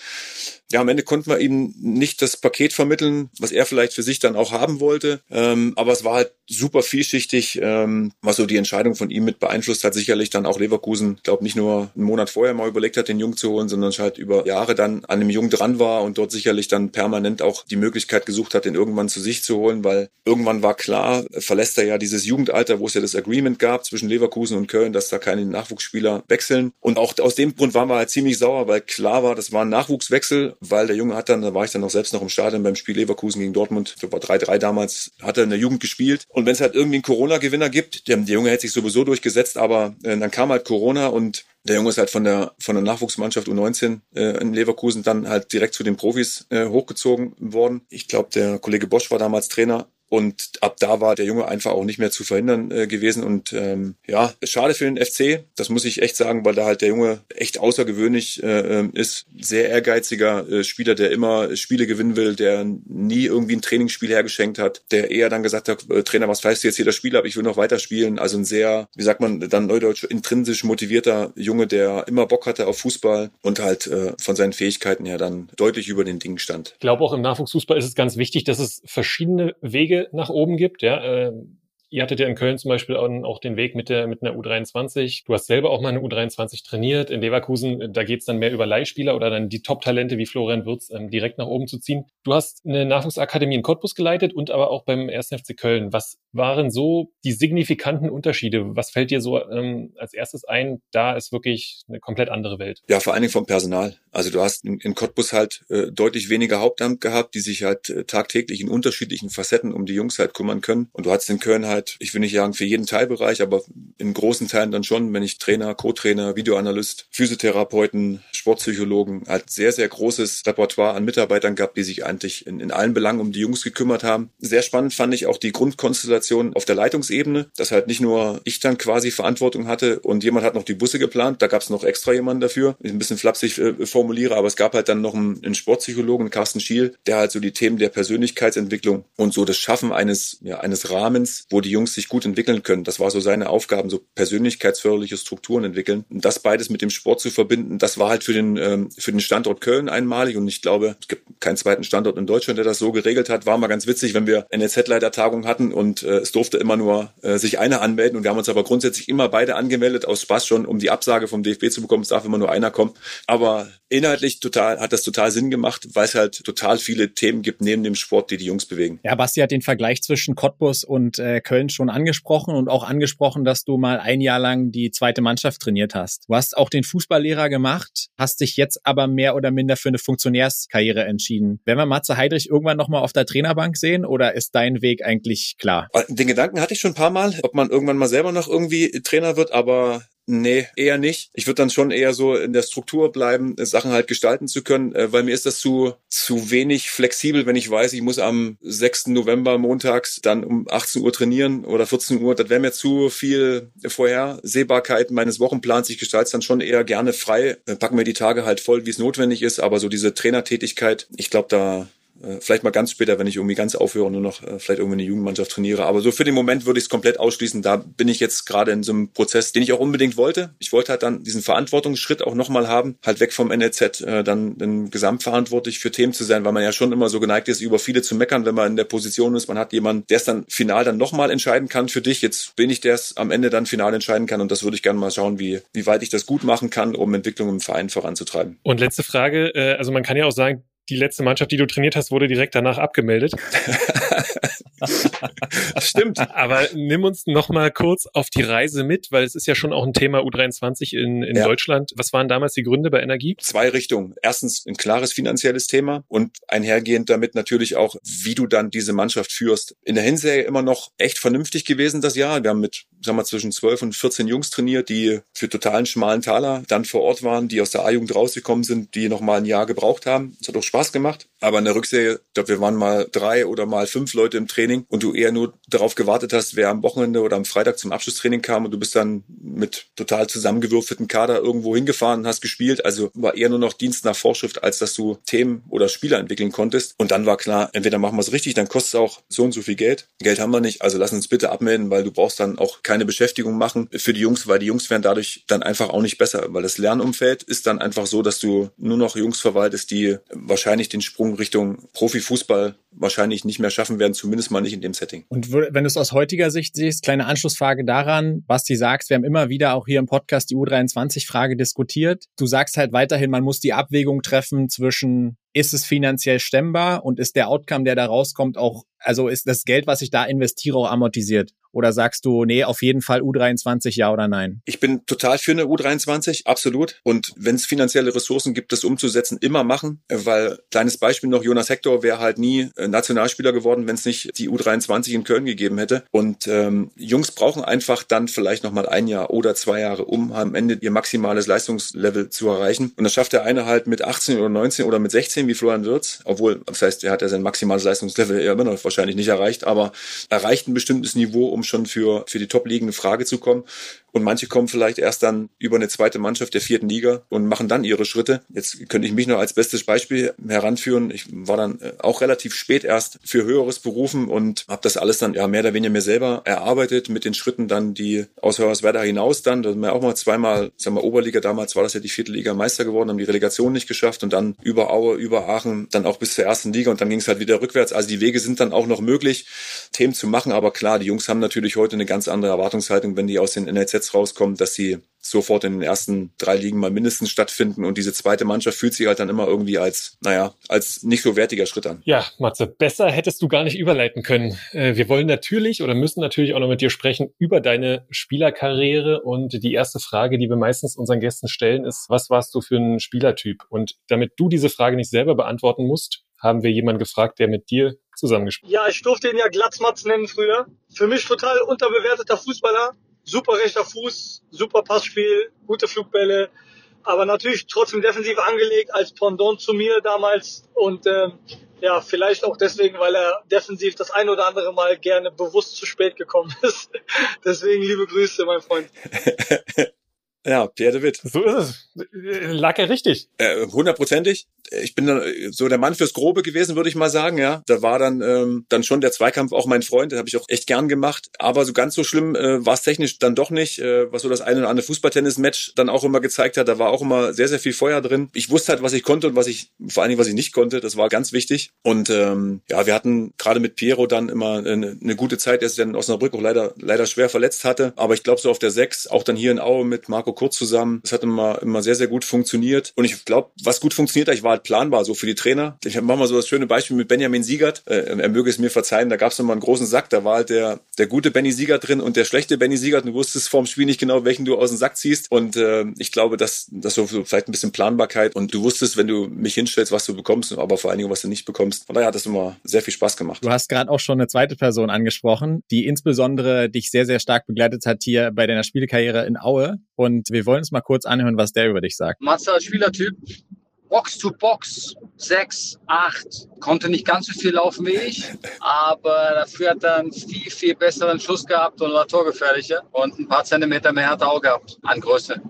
ja, am Ende konnten wir ihm nicht das Paket vermitteln, was er vielleicht für sich dann auch haben wollte. Ähm, aber es war halt super vielschichtig, ähm, was so die Entscheidung von ihm mit beeinflusst hat. Sicherlich dann auch Leverkusen, glaube nicht nur einen Monat vorher mal überlegt hat, den Jungen zu holen, sondern halt über Jahre dann an dem Jungen dran war und dort sicherlich dann permanent auch die Möglichkeit gesucht hat, den irgendwann zu sich zu holen, weil irgendwann war klar, verlässt er ja dieses Jugendalter, wo es ja das Agreement gab zwischen Leverkusen und Köln, dass da keine Nachwuchsspieler wechseln. Und auch aus dem Grund waren wir halt ziemlich sauer, weil klar war, das war ein Nachwuchswechsel weil der Junge hat dann, da war ich dann noch selbst noch im Stadion beim Spiel Leverkusen gegen Dortmund, war 3-3 damals, hat er in der Jugend gespielt. Und wenn es halt irgendwie einen Corona-Gewinner gibt, der, der Junge hätte sich sowieso durchgesetzt, aber äh, dann kam halt Corona und der Junge ist halt von der von der Nachwuchsmannschaft U19 äh, in Leverkusen dann halt direkt zu den Profis äh, hochgezogen worden. Ich glaube, der Kollege Bosch war damals Trainer und ab da war der Junge einfach auch nicht mehr zu verhindern äh, gewesen. Und ähm, ja, schade für den FC, das muss ich echt sagen, weil da halt der Junge echt außergewöhnlich äh, ähm, ist. Sehr ehrgeiziger äh, Spieler, der immer Spiele gewinnen will, der nie irgendwie ein Trainingsspiel hergeschenkt hat, der eher dann gesagt hat, äh, Trainer, was weißt du jetzt hier das Spiel ab, ich will noch weiter spielen. Also ein sehr, wie sagt man, dann neudeutsch intrinsisch motivierter Junge, der immer Bock hatte auf Fußball und halt äh, von seinen Fähigkeiten her dann deutlich über den Dingen stand. Ich glaube auch im Nachwuchsfußball ist es ganz wichtig, dass es verschiedene Wege Wege nach oben gibt. Ja, äh, Ihr hattet ja in Köln zum Beispiel auch den Weg mit der mit einer U23. Du hast selber auch mal eine U23 trainiert. In Leverkusen, da geht's dann mehr über Leihspieler oder dann die Top-Talente wie Florian Würz ähm, direkt nach oben zu ziehen. Du hast eine Nachwuchsakademie in Cottbus geleitet und aber auch beim 1. FC Köln. Was waren so die signifikanten Unterschiede? Was fällt dir so ähm, als erstes ein? Da ist wirklich eine komplett andere Welt. Ja, vor allen Dingen vom Personal. Also du hast in, in Cottbus halt äh, deutlich weniger Hauptamt gehabt, die sich halt äh, tagtäglich in unterschiedlichen Facetten um die Jungs halt kümmern können. Und du hattest in Köln halt halt, ich will nicht sagen für jeden Teilbereich, aber in großen Teilen dann schon, wenn ich Trainer, Co-Trainer, Videoanalyst, Physiotherapeuten, Sportpsychologen, halt sehr, sehr großes Repertoire an Mitarbeitern gehabt, die sich eigentlich in, in allen Belangen um die Jungs gekümmert haben. Sehr spannend fand ich auch die Grundkonstellation auf der Leitungsebene, dass halt nicht nur ich dann quasi Verantwortung hatte und jemand hat noch die Busse geplant, da gab es noch extra jemanden dafür. Ich ein bisschen flapsig äh, formuliere, aber es gab halt dann noch einen, einen Sportpsychologen, Carsten Schiel, der halt so die Themen der Persönlichkeitsentwicklung und so das Schaffen eines, ja, eines Rahmens, wo die Jungs sich gut entwickeln können. Das war so seine Aufgaben, so persönlichkeitsförderliche Strukturen entwickeln. Und das beides mit dem Sport zu verbinden, das war halt für den, ähm, für den Standort Köln einmalig. Und ich glaube, es gibt keinen zweiten Standort in Deutschland, der das so geregelt hat. War mal ganz witzig, wenn wir NLZ-Leitertagung hatten und äh, es durfte immer nur äh, sich einer anmelden. Und wir haben uns aber grundsätzlich immer beide angemeldet, aus Spaß schon, um die Absage vom DFB zu bekommen. Es darf immer nur einer kommen. Aber inhaltlich total, hat das total Sinn gemacht, weil es halt total viele Themen gibt neben dem Sport, die die Jungs bewegen. Ja, Basti hat den Vergleich zwischen Cottbus und äh, Köln schon angesprochen und auch angesprochen, dass du mal ein Jahr lang die zweite Mannschaft trainiert hast. Du hast auch den Fußballlehrer gemacht, hast dich jetzt aber mehr oder minder für eine Funktionärskarriere entschieden. Werden wir Matze Heidrich irgendwann nochmal auf der Trainerbank sehen oder ist dein Weg eigentlich klar? Den Gedanken hatte ich schon ein paar Mal, ob man irgendwann mal selber noch irgendwie Trainer wird, aber Nee, eher nicht. Ich würde dann schon eher so in der Struktur bleiben, Sachen halt gestalten zu können, äh, weil mir ist das zu, zu wenig flexibel, wenn ich weiß, ich muss am 6. November montags dann um 18 Uhr trainieren oder 14 Uhr. Das wäre mir zu viel Vorhersehbarkeit meines Wochenplans. Ich gestalte es dann schon eher gerne frei, äh, packen mir die Tage halt voll, wie es notwendig ist. Aber so diese Trainertätigkeit, ich glaube, da äh, vielleicht mal ganz später, wenn ich irgendwie ganz aufhöre und nur noch äh, vielleicht irgendwie eine Jugendmannschaft trainiere. Aber so für den Moment würde ich es komplett ausschließen. Da bin ich jetzt gerade in so einem Prozess, den ich auch unbedingt wollte. Ich wollte halt dann diesen Verantwortungsschritt auch nochmal haben, halt weg vom NLZ, äh, dann, dann gesamtverantwortlich für Themen zu sein, weil man ja schon immer so geneigt ist, über viele zu meckern, wenn man in der Position ist. Man hat jemanden, der es dann final dann nochmal entscheiden kann für dich. Jetzt bin ich, der es am Ende dann final entscheiden kann. Und das würde ich gerne mal schauen, wie, wie weit ich das gut machen kann, um Entwicklung im Verein voranzutreiben. Und letzte Frage, äh, also man kann ja auch sagen, die letzte Mannschaft, die du trainiert hast, wurde direkt danach abgemeldet. Stimmt. Aber nimm uns noch mal kurz auf die Reise mit, weil es ist ja schon auch ein Thema U23 in, in ja. Deutschland. Was waren damals die Gründe bei Energie? Zwei Richtungen. Erstens ein klares finanzielles Thema und einhergehend damit natürlich auch, wie du dann diese Mannschaft führst. In der Hinserie immer noch echt vernünftig gewesen das Jahr. Wir haben mit, sagen wir, zwischen 12 und 14 Jungs trainiert, die für totalen schmalen Taler dann vor Ort waren, die aus der A-Jugend rausgekommen sind, die noch mal ein Jahr gebraucht haben. Es hat auch Spaß gemacht. Aber in der Rückserie, ich glaube, wir waren mal drei oder mal fünf Leute im Training und du eher nur darauf gewartet hast, wer am Wochenende oder am Freitag zum Abschlusstraining kam und du bist dann mit total zusammengewürfelten Kader irgendwo hingefahren und hast gespielt. Also war eher nur noch Dienst nach Vorschrift, als dass du Themen oder Spieler entwickeln konntest. Und dann war klar, entweder machen wir es richtig, dann kostet es auch so und so viel Geld. Geld haben wir nicht, also lass uns bitte abmelden, weil du brauchst dann auch keine Beschäftigung machen für die Jungs, weil die Jungs werden dadurch dann einfach auch nicht besser, weil das Lernumfeld ist dann einfach so, dass du nur noch Jungs verwaltest, die wahrscheinlich den Sprung Richtung Profifußball wahrscheinlich nicht mehr schaffen werden, zumindest mal nicht in dem Setting. Und wenn du es aus heutiger Sicht siehst, kleine Anschlussfrage daran, was du sagst, wir haben immer wieder auch hier im Podcast die U23-Frage diskutiert. Du sagst halt weiterhin, man muss die Abwägung treffen zwischen ist es finanziell stemmbar und ist der Outcome, der da rauskommt, auch, also ist das Geld, was ich da investiere, auch amortisiert. Oder sagst du, nee, auf jeden Fall U23 ja oder nein? Ich bin total für eine U23, absolut. Und wenn es finanzielle Ressourcen gibt, das umzusetzen, immer machen. Weil, kleines Beispiel noch, Jonas Hector wäre halt nie äh, Nationalspieler geworden, wenn es nicht die U23 in Köln gegeben hätte. Und ähm, Jungs brauchen einfach dann vielleicht nochmal ein Jahr oder zwei Jahre, um am Ende ihr maximales Leistungslevel zu erreichen. Und das schafft der eine halt mit 18 oder 19 oder mit 16 wie Florian Wirtz. Obwohl, das heißt, er hat ja sein maximales Leistungslevel immer noch wahrscheinlich nicht erreicht, aber erreicht ein bestimmtes Niveau, um schon für, für die Top-Ligen eine Frage zu kommen. Und manche kommen vielleicht erst dann über eine zweite Mannschaft der vierten Liga und machen dann ihre Schritte. Jetzt könnte ich mich noch als bestes Beispiel heranführen. Ich war dann äh, auch relativ spät erst für höheres berufen und habe das alles dann ja mehr oder weniger mir selber erarbeitet mit den Schritten dann, die aus Hörerswerda hinaus dann. Da sind wir auch mal zweimal, sagen wir Oberliga, damals war das ja die vierte Liga Meister geworden, haben die Relegation nicht geschafft und dann über Aue, über Aachen, dann auch bis zur ersten Liga und dann ging es halt wieder rückwärts. Also die Wege sind dann auch noch möglich, Themen zu machen, aber klar, die Jungs haben natürlich heute eine ganz andere Erwartungshaltung, wenn die aus den NLZ jetzt rauskommt, dass sie sofort in den ersten drei Ligen mal mindestens stattfinden und diese zweite Mannschaft fühlt sich halt dann immer irgendwie als, naja, als nicht so wertiger Schritt an. Ja, Matze, besser hättest du gar nicht überleiten können. Äh, wir wollen natürlich oder müssen natürlich auch noch mit dir sprechen über deine Spielerkarriere und die erste Frage, die wir meistens unseren Gästen stellen, ist, was warst du für ein Spielertyp? Und damit du diese Frage nicht selber beantworten musst, haben wir jemanden gefragt, der mit dir zusammengespielt. Ja, ich durfte ihn ja Glatzmatz nennen früher. Für mich total unterbewerteter Fußballer, super rechter Fuß, super Passspiel, gute Flugbälle, aber natürlich trotzdem defensiv angelegt als Pendant zu mir damals und ähm, ja, vielleicht auch deswegen, weil er defensiv das ein oder andere Mal gerne bewusst zu spät gekommen ist. deswegen liebe Grüße, mein Freund. Ja, Pierre de Witt. So ist es. Lag er richtig? Äh, hundertprozentig. Ich bin dann so der Mann fürs Grobe gewesen, würde ich mal sagen, ja. Da war dann ähm, dann schon der Zweikampf auch mein Freund, den habe ich auch echt gern gemacht. Aber so ganz so schlimm äh, war es technisch dann doch nicht, äh, was so das eine oder andere Fußballtennis-Match dann auch immer gezeigt hat. Da war auch immer sehr, sehr viel Feuer drin. Ich wusste halt, was ich konnte und was ich, vor allen Dingen, was ich nicht konnte. Das war ganz wichtig. Und ähm, ja, wir hatten gerade mit Piero dann immer eine, eine gute Zeit, der sich dann in Osnabrück auch leider, leider schwer verletzt hatte. Aber ich glaube, so auf der Sechs, auch dann hier in Aue mit Marco Kurz zusammen. Das hat immer, immer sehr, sehr gut funktioniert. Und ich glaube, was gut funktioniert ich war halt planbar, so für die Trainer. Ich mache mal so das schöne Beispiel mit Benjamin Siegert. Äh, er möge es mir verzeihen, da gab es immer einen großen Sack. Da war halt der, der gute Benny Siegert drin und der schlechte Benny Siegert. Du wusstest vorm Spiel nicht genau, welchen du aus dem Sack ziehst. Und äh, ich glaube, dass das so, so vielleicht ein bisschen Planbarkeit und du wusstest, wenn du mich hinstellst, was du bekommst, aber vor allen Dingen, was du nicht bekommst. Von daher hat das immer sehr viel Spaß gemacht. Du hast gerade auch schon eine zweite Person angesprochen, die insbesondere dich sehr, sehr stark begleitet hat hier bei deiner Spielkarriere in Aue. Und wir wollen uns mal kurz anhören, was der über dich sagt. Matze Spielertyp, Box to Box, 6, 8. Konnte nicht ganz so viel laufen wie ich, aber dafür hat er einen viel, viel besseren Schuss gehabt und war torgefährlicher und ein paar Zentimeter mehr hat er auch gehabt an Größe.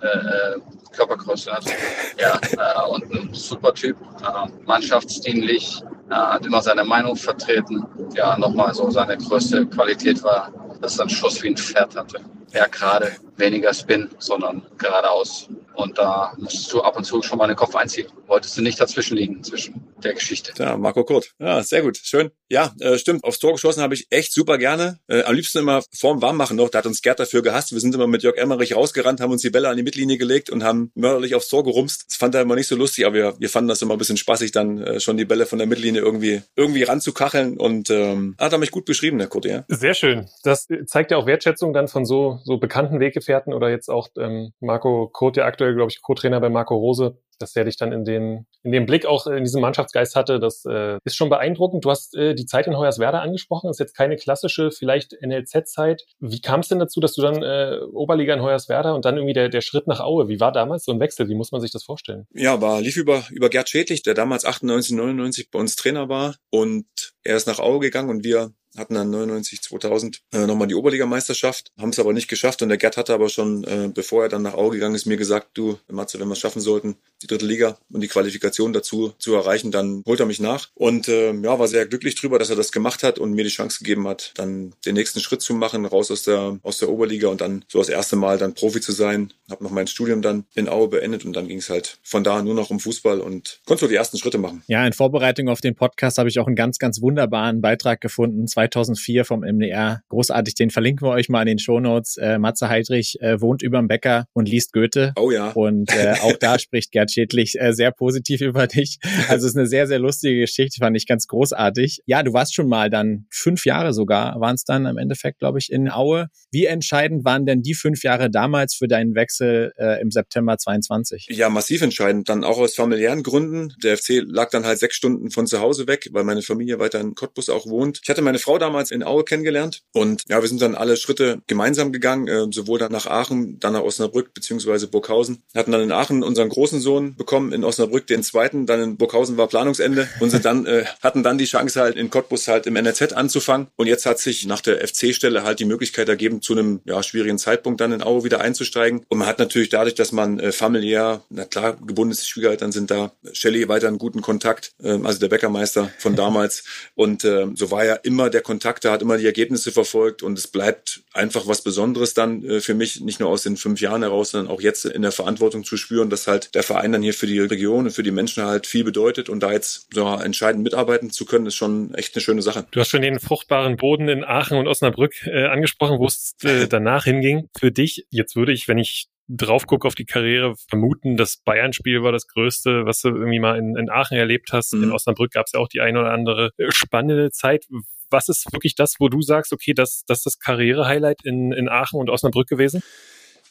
Äh, äh Körpergröße. Also, ja, äh, und ein super Typ, äh, mannschaftsdienlich, hat immer seine Meinung vertreten. Ja, nochmal so seine größte Qualität war, dass er einen Schuss wie ein Pferd hatte. Ja, gerade weniger Spin, sondern geradeaus. Und da musstest du ab und zu schon mal den Kopf einziehen. Wolltest du nicht dazwischen liegen, zwischen der Geschichte. Ja, Marco Kurt. Ja, sehr gut. Schön. Ja, äh, stimmt. Aufs Tor geschossen habe ich echt super gerne. Äh, am liebsten immer vorm Warmmachen noch. Da hat uns Gerd dafür gehasst. Wir sind immer mit Jörg Emmerich rausgerannt, haben uns die Bälle an die Mittellinie gelegt und haben mörderlich aufs Tor gerumst. Das fand er immer nicht so lustig, aber wir, wir fanden das immer ein bisschen spaßig, dann äh, schon die Bälle von der Mittellinie irgendwie, irgendwie ranzukacheln. Und ähm, hat er mich gut beschrieben, der Kurt, ja. Sehr schön. Das zeigt ja auch Wertschätzung dann von so, so bekannten Weggefährten oder jetzt auch ähm, Marco Kurt, der aktuell, glaube ich, Co-Trainer bei Marco Rose, dass er dich dann in den, in dem Blick auch in diesem Mannschaftsgeist hatte, das äh, ist schon beeindruckend. Du hast äh, die Zeit in Hoyerswerda angesprochen, ist jetzt keine klassische, vielleicht NLZ-Zeit. Wie kam es denn dazu, dass du dann äh, Oberliga in Hoyerswerda und dann irgendwie der, der Schritt nach Aue? Wie war damals so ein Wechsel? Wie muss man sich das vorstellen? Ja, war, lief über, über Gerd Schädlich, der damals 98, 99 bei uns Trainer war und er ist nach Aue gegangen und wir hatten dann 99, 2000 äh, nochmal die Oberligameisterschaft, haben es aber nicht geschafft und der Gerd hatte aber schon, äh, bevor er dann nach Aue gegangen ist, mir gesagt, du Matze, wenn wir es schaffen sollten, die dritte Liga und die Qualifikation dazu zu erreichen, dann holt er mich nach und äh, ja, war sehr glücklich drüber, dass er das gemacht hat und mir die Chance gegeben hat, dann den nächsten Schritt zu machen, raus aus der aus der Oberliga und dann so das erste Mal dann Profi zu sein. Habe noch mein Studium dann in Aue beendet und dann ging es halt von da nur noch um Fußball und konnte so die ersten Schritte machen. Ja, in Vorbereitung auf den Podcast habe ich auch einen ganz, ganz wunderbaren Beitrag gefunden, 2004 vom MDR. Großartig, den verlinken wir euch mal in den Shownotes. Äh, Matze Heidrich äh, wohnt überm Bäcker und liest Goethe. Oh ja. Und äh, auch da spricht Gerd Schädlich äh, sehr positiv über dich. Also es ist eine sehr, sehr lustige Geschichte, fand ich ganz großartig. Ja, du warst schon mal dann fünf Jahre sogar, waren es dann im Endeffekt, glaube ich, in Aue. Wie entscheidend waren denn die fünf Jahre damals für deinen Wechsel äh, im September 22? Ja, massiv entscheidend. Dann auch aus familiären Gründen. Der FC lag dann halt sechs Stunden von zu Hause weg, weil meine Familie weiter in Cottbus auch wohnt. Ich hatte meine Frau damals in Aue kennengelernt und ja, wir sind dann alle Schritte gemeinsam gegangen, äh, sowohl dann nach Aachen, dann nach Osnabrück beziehungsweise Burghausen. Hatten dann in Aachen unseren großen Sohn bekommen, in Osnabrück. Den zweiten, dann in Burghausen war Planungsende. Und sind dann äh, hatten dann die Chance halt in Cottbus halt im NRZ anzufangen. Und jetzt hat sich nach der FC-Stelle halt die Möglichkeit ergeben, zu einem ja, schwierigen Zeitpunkt dann in Aue wieder einzusteigen. Und man hat natürlich dadurch, dass man äh, familiär, na klar, gebunden ist, die Schwiegereltern sind da, Shelley weiter einen guten Kontakt, äh, also der Bäckermeister von damals. Und äh, so war ja immer der Kontakt, der hat immer die Ergebnisse verfolgt. Und es bleibt einfach was Besonderes dann äh, für mich, nicht nur aus den fünf Jahren heraus, sondern auch jetzt in der Verantwortung zu spüren, dass halt der Verein dann hier für die Region und für die Menschen halt viel bedeutet und da jetzt so entscheidend mitarbeiten zu können, ist schon echt eine schöne Sache. Du hast schon den fruchtbaren Boden in Aachen und Osnabrück äh, angesprochen, wo es äh, danach hinging. Für dich, jetzt würde ich, wenn ich drauf gucke auf die Karriere, vermuten, das Bayern-Spiel war das Größte, was du irgendwie mal in, in Aachen erlebt hast. Mhm. In Osnabrück gab es ja auch die eine oder andere äh, spannende Zeit. Was ist wirklich das, wo du sagst, okay, das, das ist das Karriere-Highlight in, in Aachen und Osnabrück gewesen?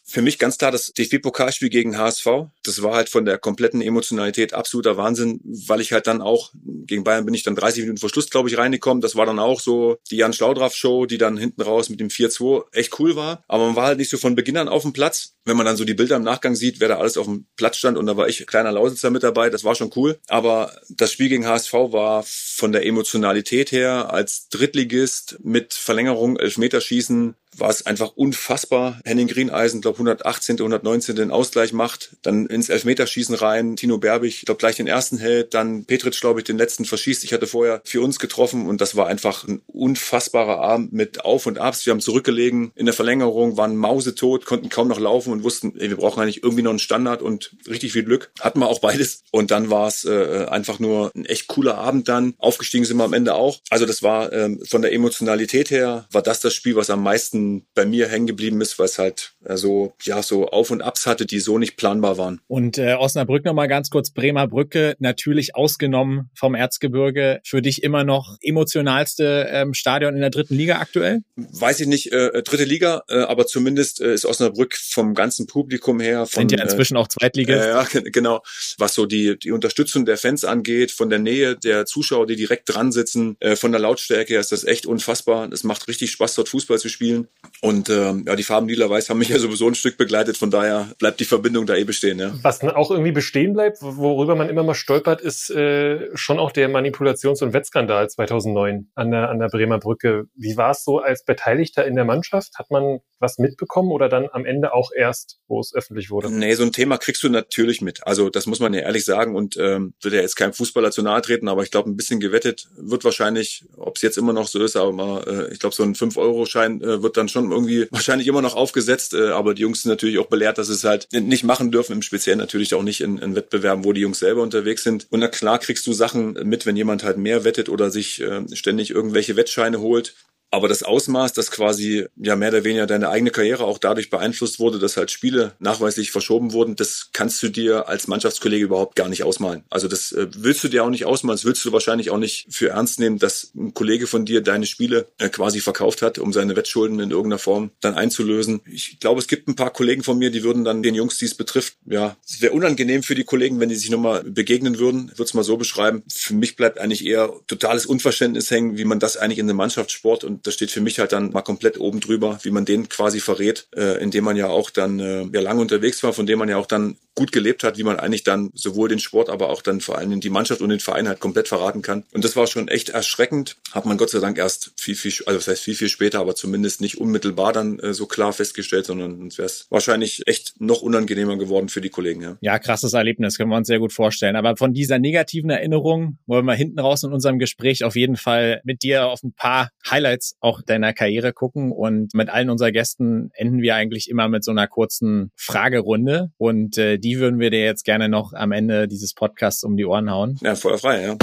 Für mich ganz klar das DFB-Pokalspiel gegen HSV. Das war halt von der kompletten Emotionalität absoluter Wahnsinn, weil ich halt dann auch, gegen Bayern bin ich dann 30 Minuten vor Schluss, glaube ich, reingekommen. Das war dann auch so die Jan Schlaudraff-Show, die dann hinten raus mit dem 4-2 echt cool war. Aber man war halt nicht so von Beginn an auf dem Platz. Wenn man dann so die Bilder im Nachgang sieht, wer da alles auf dem Platz stand und da war ich kleiner Lausitzer mit dabei, das war schon cool. Aber das Spiel gegen HSV war von der Emotionalität her als Drittligist mit Verlängerung, Elfmeterschießen, war es einfach unfassbar. Henning Grieneisen, glaube 118., 119. den Ausgleich macht, dann ins Elfmeterschießen rein. Tino Berbig, glaube gleich den ersten hält, dann Petritsch, glaube ich, den letzten verschießt. Ich hatte vorher für uns getroffen und das war einfach ein unfassbarer Abend mit Auf und Abs. Wir haben zurückgelegen in der Verlängerung, waren mausetot, konnten kaum noch laufen und wussten, ey, wir brauchen eigentlich irgendwie noch einen Standard und richtig viel Glück. Hatten wir auch beides. Und dann war es äh, einfach nur ein echt cooler Abend dann. Aufgestiegen sind wir am Ende auch. Also das war ähm, von der Emotionalität her, war das das Spiel, was am meisten bei mir hängen geblieben ist, weil es halt äh, so, ja, so Auf- und Abs hatte, die so nicht planbar waren. Und äh, Osnabrück nochmal ganz kurz, Bremer Brücke, natürlich ausgenommen vom Erzgebirge, für dich immer noch emotionalste ähm, Stadion in der dritten Liga aktuell? Weiß ich nicht, äh, dritte Liga, äh, aber zumindest äh, ist Osnabrück vom ganzen Publikum her. Von, Sind ja inzwischen äh, auch Zweitliga. Äh, ja, genau. Was so die, die Unterstützung der Fans angeht, von der Nähe der Zuschauer, die direkt dran sitzen, äh, von der Lautstärke her ist das echt unfassbar. Es macht richtig Spaß, dort Fußball zu spielen. Und ähm, ja, die Farben lila-weiß haben mich ja sowieso ein Stück begleitet, von daher bleibt die Verbindung da eh bestehen. Ja. Was auch irgendwie bestehen bleibt, worüber man immer mal stolpert, ist äh, schon auch der Manipulations- und Wettskandal 2009 an der, an der Bremer Brücke. Wie war es so als Beteiligter in der Mannschaft? Hat man was mitbekommen oder dann am Ende auch erst, wo es öffentlich wurde? Nee, so ein Thema kriegst du natürlich mit. Also das muss man ja ehrlich sagen und ähm, wird ja jetzt kein Fußballer zu nahe treten, aber ich glaube, ein bisschen gewettet wird wahrscheinlich, ob es jetzt immer noch so ist, aber mal, äh, ich glaube, so ein 5-Euro-Schein äh, wird dann schon irgendwie wahrscheinlich immer noch aufgesetzt, äh, aber die Jungs sind natürlich auch belehrt, dass es halt nicht machen dürfen, im Speziellen natürlich auch nicht in, in Wettbewerben, wo die Jungs selber unterwegs sind. Und na klar kriegst du Sachen mit, wenn jemand halt mehr wettet oder sich äh, ständig irgendwelche Wettscheine holt. Aber das Ausmaß, dass quasi ja mehr oder weniger deine eigene Karriere auch dadurch beeinflusst wurde, dass halt Spiele nachweislich verschoben wurden, das kannst du dir als Mannschaftskollege überhaupt gar nicht ausmalen. Also das äh, willst du dir auch nicht ausmalen, das willst du wahrscheinlich auch nicht für ernst nehmen, dass ein Kollege von dir deine Spiele äh, quasi verkauft hat, um seine Wettschulden in irgendeiner Form dann einzulösen. Ich glaube, es gibt ein paar Kollegen von mir, die würden dann den Jungs, die es betrifft, ja, es wäre unangenehm für die Kollegen, wenn die sich nochmal begegnen würden. Ich würde es mal so beschreiben. Für mich bleibt eigentlich eher totales Unverständnis hängen, wie man das eigentlich in einem Mannschaftssport und das steht für mich halt dann mal komplett oben drüber, wie man den quasi verrät, äh, indem man ja auch dann äh, ja lange unterwegs war, von dem man ja auch dann gut gelebt hat, wie man eigentlich dann sowohl den Sport, aber auch dann vor allem die Mannschaft und den Verein halt komplett verraten kann. Und das war schon echt erschreckend. Hat man Gott sei Dank erst viel, viel, also das heißt viel, viel später, aber zumindest nicht unmittelbar dann äh, so klar festgestellt, sondern sonst wäre es wahrscheinlich echt noch unangenehmer geworden für die Kollegen. Ja. ja, krasses Erlebnis, können wir uns sehr gut vorstellen. Aber von dieser negativen Erinnerung wollen wir hinten raus in unserem Gespräch auf jeden Fall mit dir auf ein paar Highlights auch deiner Karriere gucken. Und mit allen unseren Gästen enden wir eigentlich immer mit so einer kurzen Fragerunde. Und äh, die würden wir dir jetzt gerne noch am Ende dieses Podcasts um die Ohren hauen. Ja, voll frei, ja.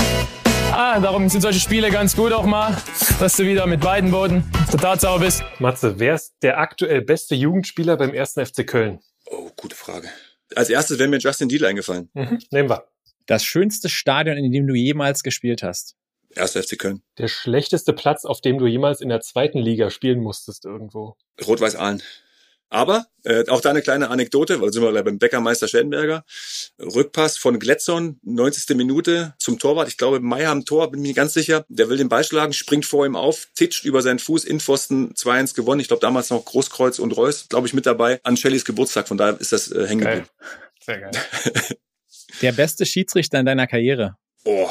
Ah, darum sind solche Spiele ganz gut auch mal, dass du wieder mit beiden Boden der Tatsache bist. Matze, wer ist der aktuell beste Jugendspieler beim ersten FC Köln? Oh, gute Frage. Als erstes wäre mir Justin Deal eingefallen. Mhm. Nehmen wir. Das schönste Stadion, in dem du jemals gespielt hast. Erster FC Köln. Der schlechteste Platz, auf dem du jemals in der zweiten Liga spielen musstest irgendwo. Rot-Weiß Aalen. Aber äh, auch da eine kleine Anekdote, weil sind wir beim Bäckermeister Schellenberger. Rückpass von Gletson, 90. Minute zum Torwart. Ich glaube, Meier am Tor, bin mir nicht ganz sicher. Der will den Ball schlagen, springt vor ihm auf, titscht über seinen Fuß in Pfosten 2-1 gewonnen. Ich glaube, damals noch Großkreuz und Reus, glaube ich, mit dabei. An Shellys Geburtstag, von daher ist das äh, hängen geblieben. Sehr geil. Der beste Schiedsrichter in deiner Karriere. Oh,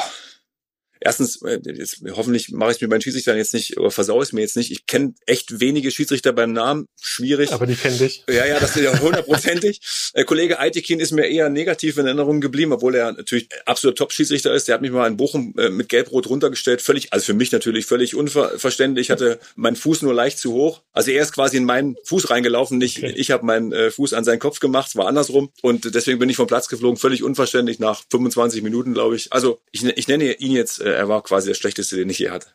erstens, äh, jetzt, hoffentlich mache ich es mir bei den Schiedsrichtern jetzt nicht oder versaue es mir jetzt nicht. Ich kenne echt wenige Schiedsrichter beim Namen. Schwierig. Aber die kennen dich. Ja, ja, das ist ja hundertprozentig. äh, Kollege Eitekin ist mir eher negativ in Erinnerung geblieben, obwohl er natürlich absolut Top-Schiedsrichter ist. Der hat mich mal in Bochum äh, mit Gelb-Rot runtergestellt. Völlig, also für mich natürlich völlig unverständlich. Ich hatte meinen Fuß nur leicht zu hoch. Also er ist quasi in meinen Fuß reingelaufen. Nicht, Okay. ich habe meinen äh, Fuß an seinen Kopf gemacht. Es war andersrum. Und deswegen bin ich vom Platz geflogen. Völlig unverständlich nach 25 Minuten, glaube ich. Also ich, ich nenne ihn jetzt, äh, er war quasi der schlechteste, den ich je hatte.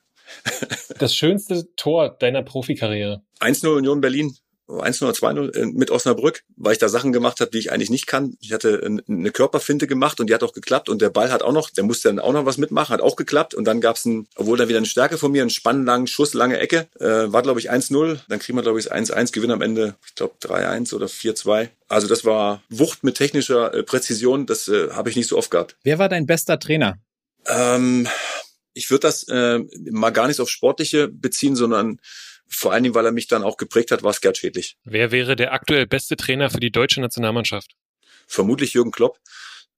Das schönste Tor deiner Profikarriere. 1-0 Union Berlin. 1-0 oder 2-0 äh, mit Osnabrück, weil ich da Sachen gemacht habe, die ich eigentlich nicht kann. Ich hatte ein- eine Körperfinte gemacht und die hat auch geklappt und der Ball hat auch noch, der musste dann auch noch was mitmachen, hat auch geklappt und dann gab's ein, obwohl dann wieder eine Stärke von mir, einen spannenden Schuss, lange Ecke, äh, war glaube ich 1-0, dann kriegen wir glaube ich das 1-1, Gewinn am Ende, ich glaube 3-1 oder 4-2. Also das war Wucht mit technischer äh, Präzision, das äh, habe ich nicht so oft gehabt. Wer war dein bester Trainer? Ähm, ich würde das äh, mal gar nicht auf Sportliche beziehen, sondern vor allen Dingen, weil er mich dann auch geprägt hat, war es Gerd Schädlich. Wer wäre der aktuell beste Trainer für die deutsche Nationalmannschaft? Vermutlich Jürgen Klopp.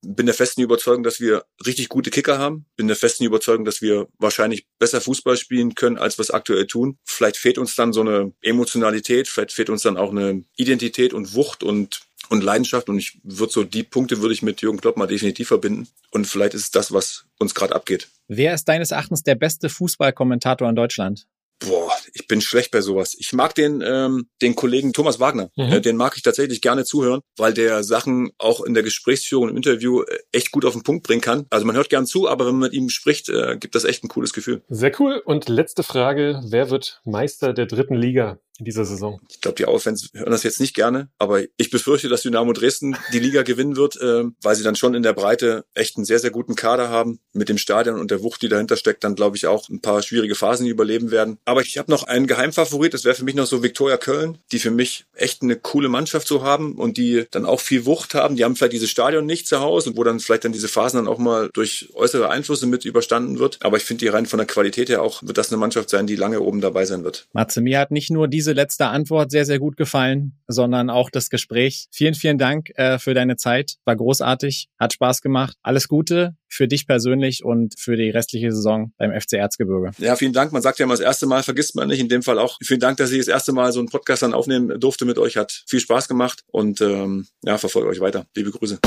Bin der festen Überzeugung, dass wir richtig gute Kicker haben. Bin der festen Überzeugung, dass wir wahrscheinlich besser Fußball spielen können, als wir es aktuell tun. Vielleicht fehlt uns dann so eine Emotionalität, vielleicht fehlt uns dann auch eine Identität und Wucht und und Leidenschaft und ich würde so die Punkte würde ich mit Jürgen Klopp mal definitiv verbinden und vielleicht ist es das, was uns gerade abgeht. Wer ist deines Erachtens der beste Fußballkommentator in Deutschland? Boah, ich bin schlecht bei sowas. Ich mag den, ähm, den Kollegen Thomas Wagner. Mhm. Äh, den mag ich tatsächlich gerne zuhören, weil der Sachen auch in der Gesprächsführung im Interview äh, echt gut auf den Punkt bringen kann. Also man hört gern zu, aber wenn man mit ihm spricht, äh, gibt das echt ein cooles Gefühl. Sehr cool. Und letzte Frage. Wer wird Meister der dritten Liga in dieser Saison? Ich glaube, die Auerfans hören das jetzt nicht gerne, aber ich befürchte, dass Dynamo Dresden die Liga gewinnen wird, äh, weil sie dann schon in der Breite echt einen sehr, sehr guten Kader haben. Mit dem Stadion und der Wucht, die dahinter steckt, dann glaube ich auch ein paar schwierige Phasen überleben werden. Aber ich habe noch einen Geheimfavorit, das wäre für mich noch so Viktoria Köln, die für mich echt eine coole Mannschaft so haben und die dann auch viel Wucht haben. Die haben vielleicht dieses Stadion nicht zu Hause und wo dann vielleicht dann diese Phasen dann auch mal durch äußere Einflüsse mit überstanden wird. Aber ich finde die rein von der Qualität her auch, wird das eine Mannschaft sein, die lange oben dabei sein wird. Matze, mir hat nicht nur diese letzte Antwort sehr, sehr gut gefallen, sondern auch das Gespräch. Vielen, vielen Dank äh, für deine Zeit. War großartig, hat Spaß gemacht. Alles Gute für dich persönlich und für die restliche Saison beim FC Erzgebirge. Ja, vielen Dank. Man sagt ja immer, das erste Mal vergisst man nicht. In dem Fall auch vielen Dank, dass ich das erste Mal so einen Podcast dann aufnehmen durfte mit euch. Hat viel Spaß gemacht und ähm, ja, verfolge euch weiter. Liebe Grüße.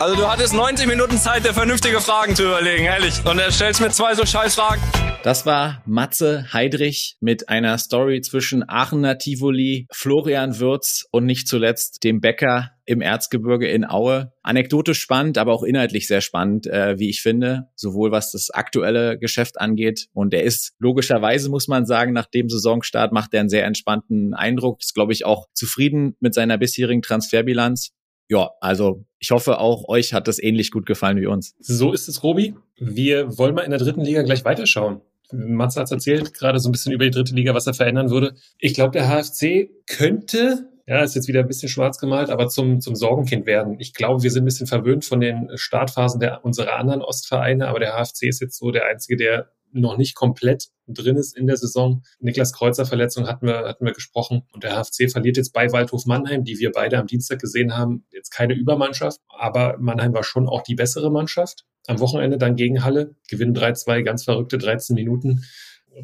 Also du hattest 90 Minuten Zeit, dir vernünftige Fragen zu überlegen, ehrlich. Und er stellst mir zwei so scheiß Fragen. Das war Matze Heidrich mit einer Story zwischen Aachener Tivoli, Florian Würz und nicht zuletzt dem Bäcker im Erzgebirge in Aue. Anekdotisch spannend, aber auch inhaltlich sehr spannend, äh, wie ich finde, sowohl was das aktuelle Geschäft angeht. Und er ist logischerweise, muss man sagen, nach dem Saisonstart macht er einen sehr entspannten Eindruck. Ist, glaube ich, auch zufrieden mit seiner bisherigen Transferbilanz. Ja, also ich hoffe auch euch hat das ähnlich gut gefallen wie uns. So ist es, Robi. Wir wollen mal in der dritten Liga gleich weiterschauen. Matze hat erzählt, gerade so ein bisschen über die dritte Liga, was er verändern würde. Ich glaube, der HFC könnte, ja, ist jetzt wieder ein bisschen schwarz gemalt, aber zum, zum Sorgenkind werden. Ich glaube, wir sind ein bisschen verwöhnt von den Startphasen der unserer anderen Ostvereine, aber der HFC ist jetzt so der einzige, der noch nicht komplett drin ist in der Saison. Niklas Kreuzer Verletzung hatten wir, hatten wir gesprochen. Und der HFC verliert jetzt bei Waldhof Mannheim, die wir beide am Dienstag gesehen haben, jetzt keine Übermannschaft. Aber Mannheim war schon auch die bessere Mannschaft. Am Wochenende dann gegen Halle, gewinnen 3-2, ganz verrückte 13 Minuten.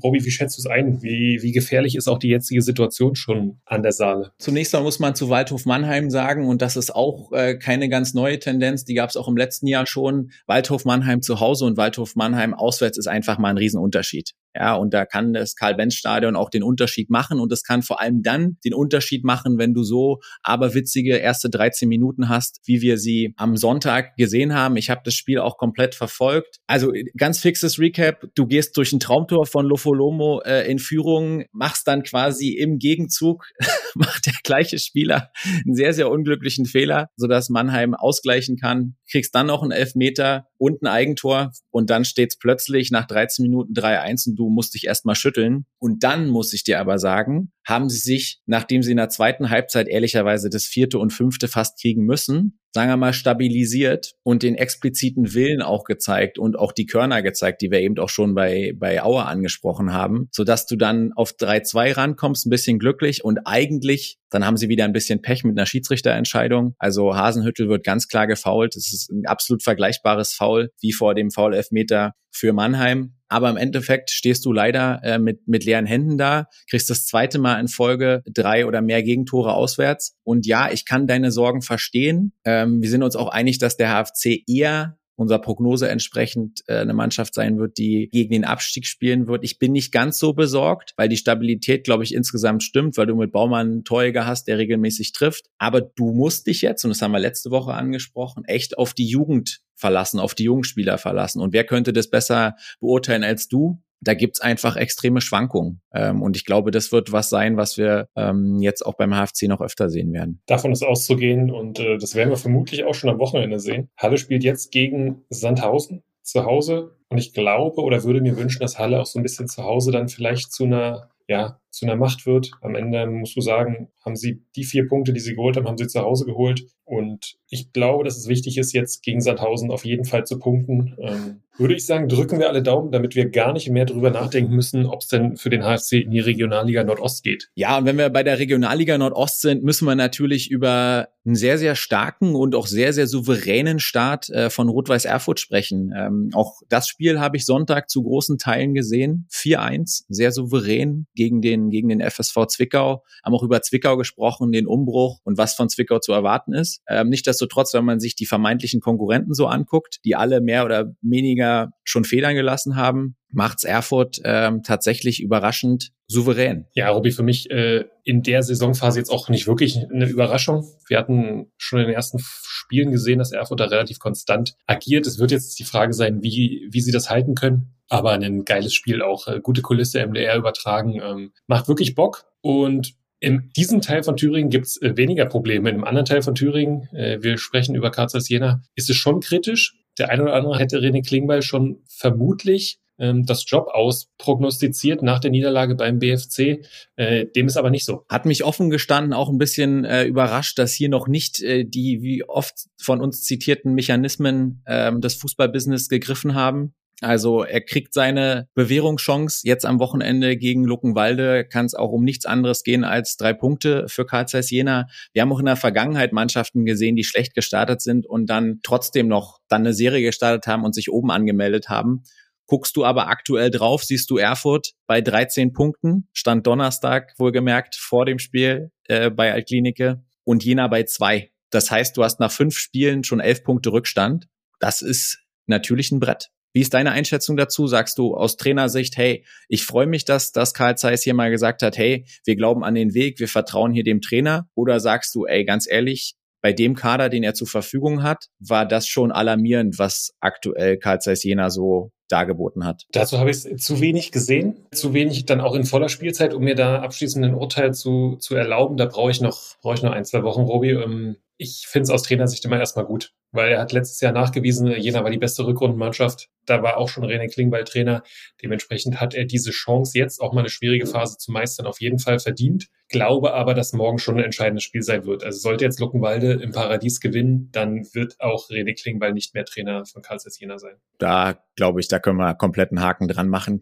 Robi, wie schätzt du es ein? Wie, wie gefährlich ist auch die jetzige Situation schon an der Saale? Zunächst mal muss man zu Waldhof Mannheim sagen, und das ist auch äh, keine ganz neue Tendenz, die gab es auch im letzten Jahr schon. Waldhof Mannheim zu Hause und Waldhof Mannheim auswärts ist einfach mal ein Riesenunterschied. Ja, und da kann das Karl-Benz-Stadion auch den Unterschied machen und es kann vor allem dann den Unterschied machen, wenn du so aberwitzige erste 13 Minuten hast, wie wir sie am Sonntag gesehen haben. Ich habe das Spiel auch komplett verfolgt. Also ganz fixes Recap. Du gehst durch ein Traumtor von Lofolomo äh, in Führung, machst dann quasi im Gegenzug, macht der gleiche Spieler einen sehr, sehr unglücklichen Fehler, sodass Mannheim ausgleichen kann. Kriegst dann noch einen Elfmeter und ein Eigentor und dann steht's plötzlich nach 13 Minuten 3-1 und du musst dich erstmal schütteln. Und dann muss ich dir aber sagen, haben sie sich, nachdem sie in der zweiten Halbzeit ehrlicherweise das vierte und fünfte fast kriegen müssen, sagen wir mal, stabilisiert und den expliziten Willen auch gezeigt und auch die Körner gezeigt, die wir eben auch schon bei, bei Auer angesprochen haben, sodass du dann auf 3-2 rankommst, ein bisschen glücklich und eigentlich, dann haben sie wieder ein bisschen Pech mit einer Schiedsrichterentscheidung. Also Hasenhüttel wird ganz klar gefault. Es ist ein absolut vergleichbares Foul wie vor dem Foul-Elfmeter für Mannheim. Aber im Endeffekt stehst du leider äh, mit, mit leeren Händen da, kriegst das zweite Mal in Folge drei oder mehr Gegentore auswärts. Und ja, ich kann deine Sorgen verstehen. Ähm, wir sind uns auch einig, dass der HFC eher unserer Prognose entsprechend äh, eine Mannschaft sein wird, die gegen den Abstieg spielen wird. Ich bin nicht ganz so besorgt, weil die Stabilität, glaube ich, insgesamt stimmt, weil du mit Baumann einen Torjäger hast, der regelmäßig trifft. Aber du musst dich jetzt, und das haben wir letzte Woche angesprochen, echt auf die Jugend verlassen, auf die jungen Spieler verlassen. Und wer könnte das besser beurteilen als du? Da gibt's einfach extreme Schwankungen. Ähm, und ich glaube, das wird was sein, was wir ähm, jetzt auch beim HFC noch öfter sehen werden. Davon ist auszugehen und äh, das werden wir vermutlich auch schon am Wochenende sehen. Halle spielt jetzt gegen Sandhausen zu Hause und ich glaube oder würde mir wünschen, dass Halle auch so ein bisschen zu Hause dann vielleicht zu einer ja, zu einer Macht wird. Am Ende musst du sagen, haben sie die vier Punkte, die sie geholt haben, haben sie zu Hause geholt. Und ich glaube, dass es wichtig ist, jetzt gegen Sandhausen auf jeden Fall zu punkten. Ähm, würde ich sagen, drücken wir alle Daumen, damit wir gar nicht mehr darüber nachdenken müssen, ob es denn für den HFC in die Regionalliga Nordost geht. Ja, und wenn wir bei der Regionalliga Nordost sind, müssen wir natürlich über einen sehr, sehr starken und auch sehr, sehr souveränen Start äh, von Rot-Weiß Erfurt sprechen. Ähm, auch das Spiel habe ich Sonntag zu großen Teilen gesehen. 4-1, sehr souverän gegen den, gegen den FSV Zwickau. Haben auch über Zwickau gesprochen, den Umbruch und was von Zwickau zu erwarten ist. Ähm, Nichtsdestotrotz, wenn man sich die vermeintlichen Konkurrenten so anguckt, die alle mehr oder weniger schon Federn gelassen haben, macht's Erfurt ähm, tatsächlich überraschend souverän. Ja, Robi, für mich äh, in der Saisonphase jetzt auch nicht wirklich eine Überraschung. Wir hatten schon in den ersten Spielen gesehen, dass Erfurt da relativ konstant agiert. Es wird jetzt die Frage sein, wie, wie sie das halten können. Aber ein geiles Spiel auch, äh, gute Kulisse, MDR übertragen, ähm, macht wirklich Bock. Und in diesem Teil von Thüringen gibt es äh, weniger Probleme. In einem anderen Teil von Thüringen, äh, wir sprechen über Karls Jena, ist es schon kritisch. Der eine oder andere hätte René Klingbeil schon vermutlich ähm, das Job ausprognostiziert nach der Niederlage beim BFC. Äh, dem ist aber nicht so. Hat mich offen gestanden auch ein bisschen äh, überrascht, dass hier noch nicht äh, die wie oft von uns zitierten Mechanismen äh, des Fußballbusiness gegriffen haben. Also er kriegt seine Bewährungschance jetzt am Wochenende gegen Luckenwalde. Kann es auch um nichts anderes gehen als drei Punkte für Karl Zeiss Jena. Wir haben auch in der Vergangenheit Mannschaften gesehen, die schlecht gestartet sind und dann trotzdem noch dann eine Serie gestartet haben und sich oben angemeldet haben. Guckst du aber aktuell drauf, siehst du Erfurt bei 13 Punkten, stand Donnerstag wohlgemerkt vor dem Spiel äh, bei Altklinike und Jena bei zwei. Das heißt, du hast nach fünf Spielen schon elf Punkte Rückstand. Das ist natürlich ein Brett. Wie ist deine Einschätzung dazu? Sagst du aus Trainersicht, hey, ich freue mich, dass, dass Karl Zeiss hier mal gesagt hat, hey, wir glauben an den Weg, wir vertrauen hier dem Trainer? Oder sagst du, ey, ganz ehrlich, bei dem Kader, den er zur Verfügung hat, war das schon alarmierend, was aktuell Karl Zeiss Jena so dargeboten hat. Dazu habe ich zu wenig gesehen, zu wenig dann auch in voller Spielzeit, um mir da abschließend ein Urteil zu, zu erlauben. Da brauche ich noch, brauche ich noch ein, zwei Wochen, Robi. Ähm, ich finde es aus Trainersicht immer erstmal gut, weil er hat letztes Jahr nachgewiesen, Jena war die beste Rückrundenmannschaft. Da war auch schon René Klingbeil Trainer. Dementsprechend hat er diese Chance, jetzt auch mal eine schwierige Phase zu meistern, auf jeden Fall verdient. Glaube aber, dass morgen schon ein entscheidendes Spiel sein wird. Also sollte jetzt Luckenwalde im Paradies gewinnen, dann wird auch René Klingbeil nicht mehr Trainer von Karl Jena sein. Da glaube ich, da können wir kompletten Haken dran machen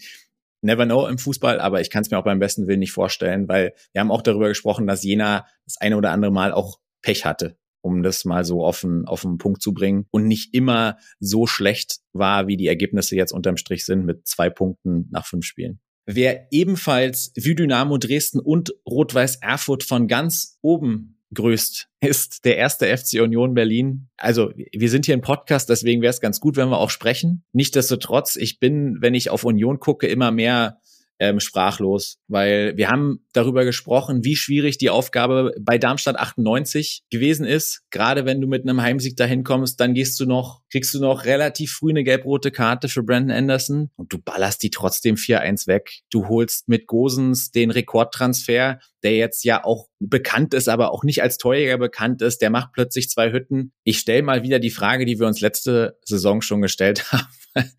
never know im Fußball, aber ich kann es mir auch beim besten Willen nicht vorstellen, weil wir haben auch darüber gesprochen, dass Jena das eine oder andere Mal auch Pech hatte um das mal so auf den, auf den Punkt zu bringen und nicht immer so schlecht war, wie die Ergebnisse jetzt unterm Strich sind mit zwei Punkten nach fünf Spielen. Wer ebenfalls wie Dynamo Dresden und Rot-Weiß Erfurt von ganz oben grüßt, ist der erste FC Union Berlin. Also wir sind hier ein Podcast, deswegen wäre es ganz gut, wenn wir auch sprechen. Nichtsdestotrotz, ich bin, wenn ich auf Union gucke, immer mehr ähm, sprachlos, weil wir haben darüber gesprochen, wie schwierig die Aufgabe bei Darmstadt 98 gewesen ist. Gerade wenn du mit einem Heimsieg dahin kommst, dann gehst du noch, kriegst du noch relativ früh eine gelb-rote Karte für Brandon Anderson und du ballerst die trotzdem 4-1 weg. Du holst mit Gosens den Rekordtransfer, der jetzt ja auch bekannt ist, aber auch nicht als Torjäger bekannt ist. Der macht plötzlich zwei Hütten. Ich stelle mal wieder die Frage, die wir uns letzte Saison schon gestellt haben.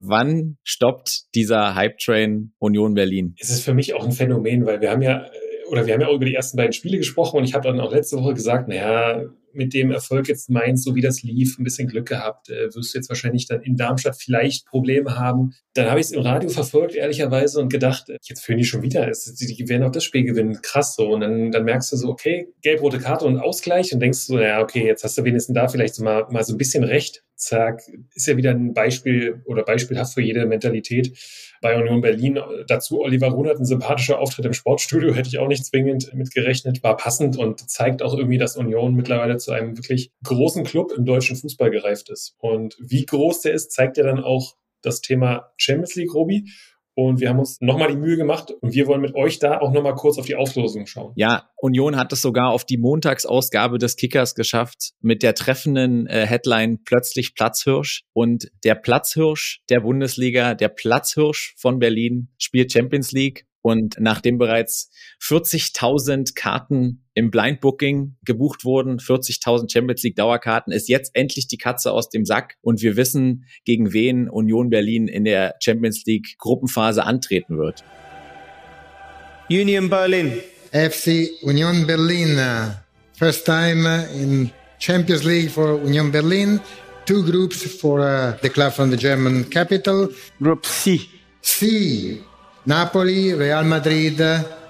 Wann stoppt dieser Hype-Train Union Berlin? Es ist für mich auch ein Phänomen, weil wir haben ja, oder wir haben ja auch über die ersten beiden Spiele gesprochen und ich habe dann auch letzte Woche gesagt, naja, mit dem Erfolg jetzt Mainz, so wie das lief, ein bisschen Glück gehabt, äh, wirst du jetzt wahrscheinlich dann in Darmstadt vielleicht Probleme haben. Dann habe ich es im Radio verfolgt, ehrlicherweise, und gedacht, äh, jetzt führen die schon wieder. Die werden auch das Spiel gewinnen. Krass so. Und dann, dann merkst du so, okay, gelb-rote Karte und Ausgleich und denkst so, ja, okay, jetzt hast du wenigstens da vielleicht so mal, mal so ein bisschen recht. Zack, ist ja wieder ein Beispiel oder beispielhaft für jede Mentalität bei Union Berlin. Dazu Oliver Runert, ein sympathischer Auftritt im Sportstudio, hätte ich auch nicht zwingend mit gerechnet, war passend und zeigt auch irgendwie, dass Union mittlerweile zu einem wirklich großen Club im deutschen Fußball gereift ist. Und wie groß der ist, zeigt ja dann auch das Thema Champions League, Robi. Und wir haben uns nochmal die Mühe gemacht und wir wollen mit euch da auch nochmal kurz auf die Auslosung schauen. Ja, Union hat es sogar auf die Montagsausgabe des Kickers geschafft mit der treffenden äh, Headline plötzlich Platzhirsch. Und der Platzhirsch der Bundesliga, der Platzhirsch von Berlin spielt Champions League und nachdem bereits 40.000 Karten im Blind Booking gebucht wurden, 40.000 Champions League Dauerkarten, ist jetzt endlich die Katze aus dem Sack und wir wissen, gegen wen Union Berlin in der Champions League Gruppenphase antreten wird. Union Berlin. FC Union Berlin. First time in Champions League for Union Berlin. Two groups for uh, the club from the German capital. Group C. C. Napoli, Real Madrid,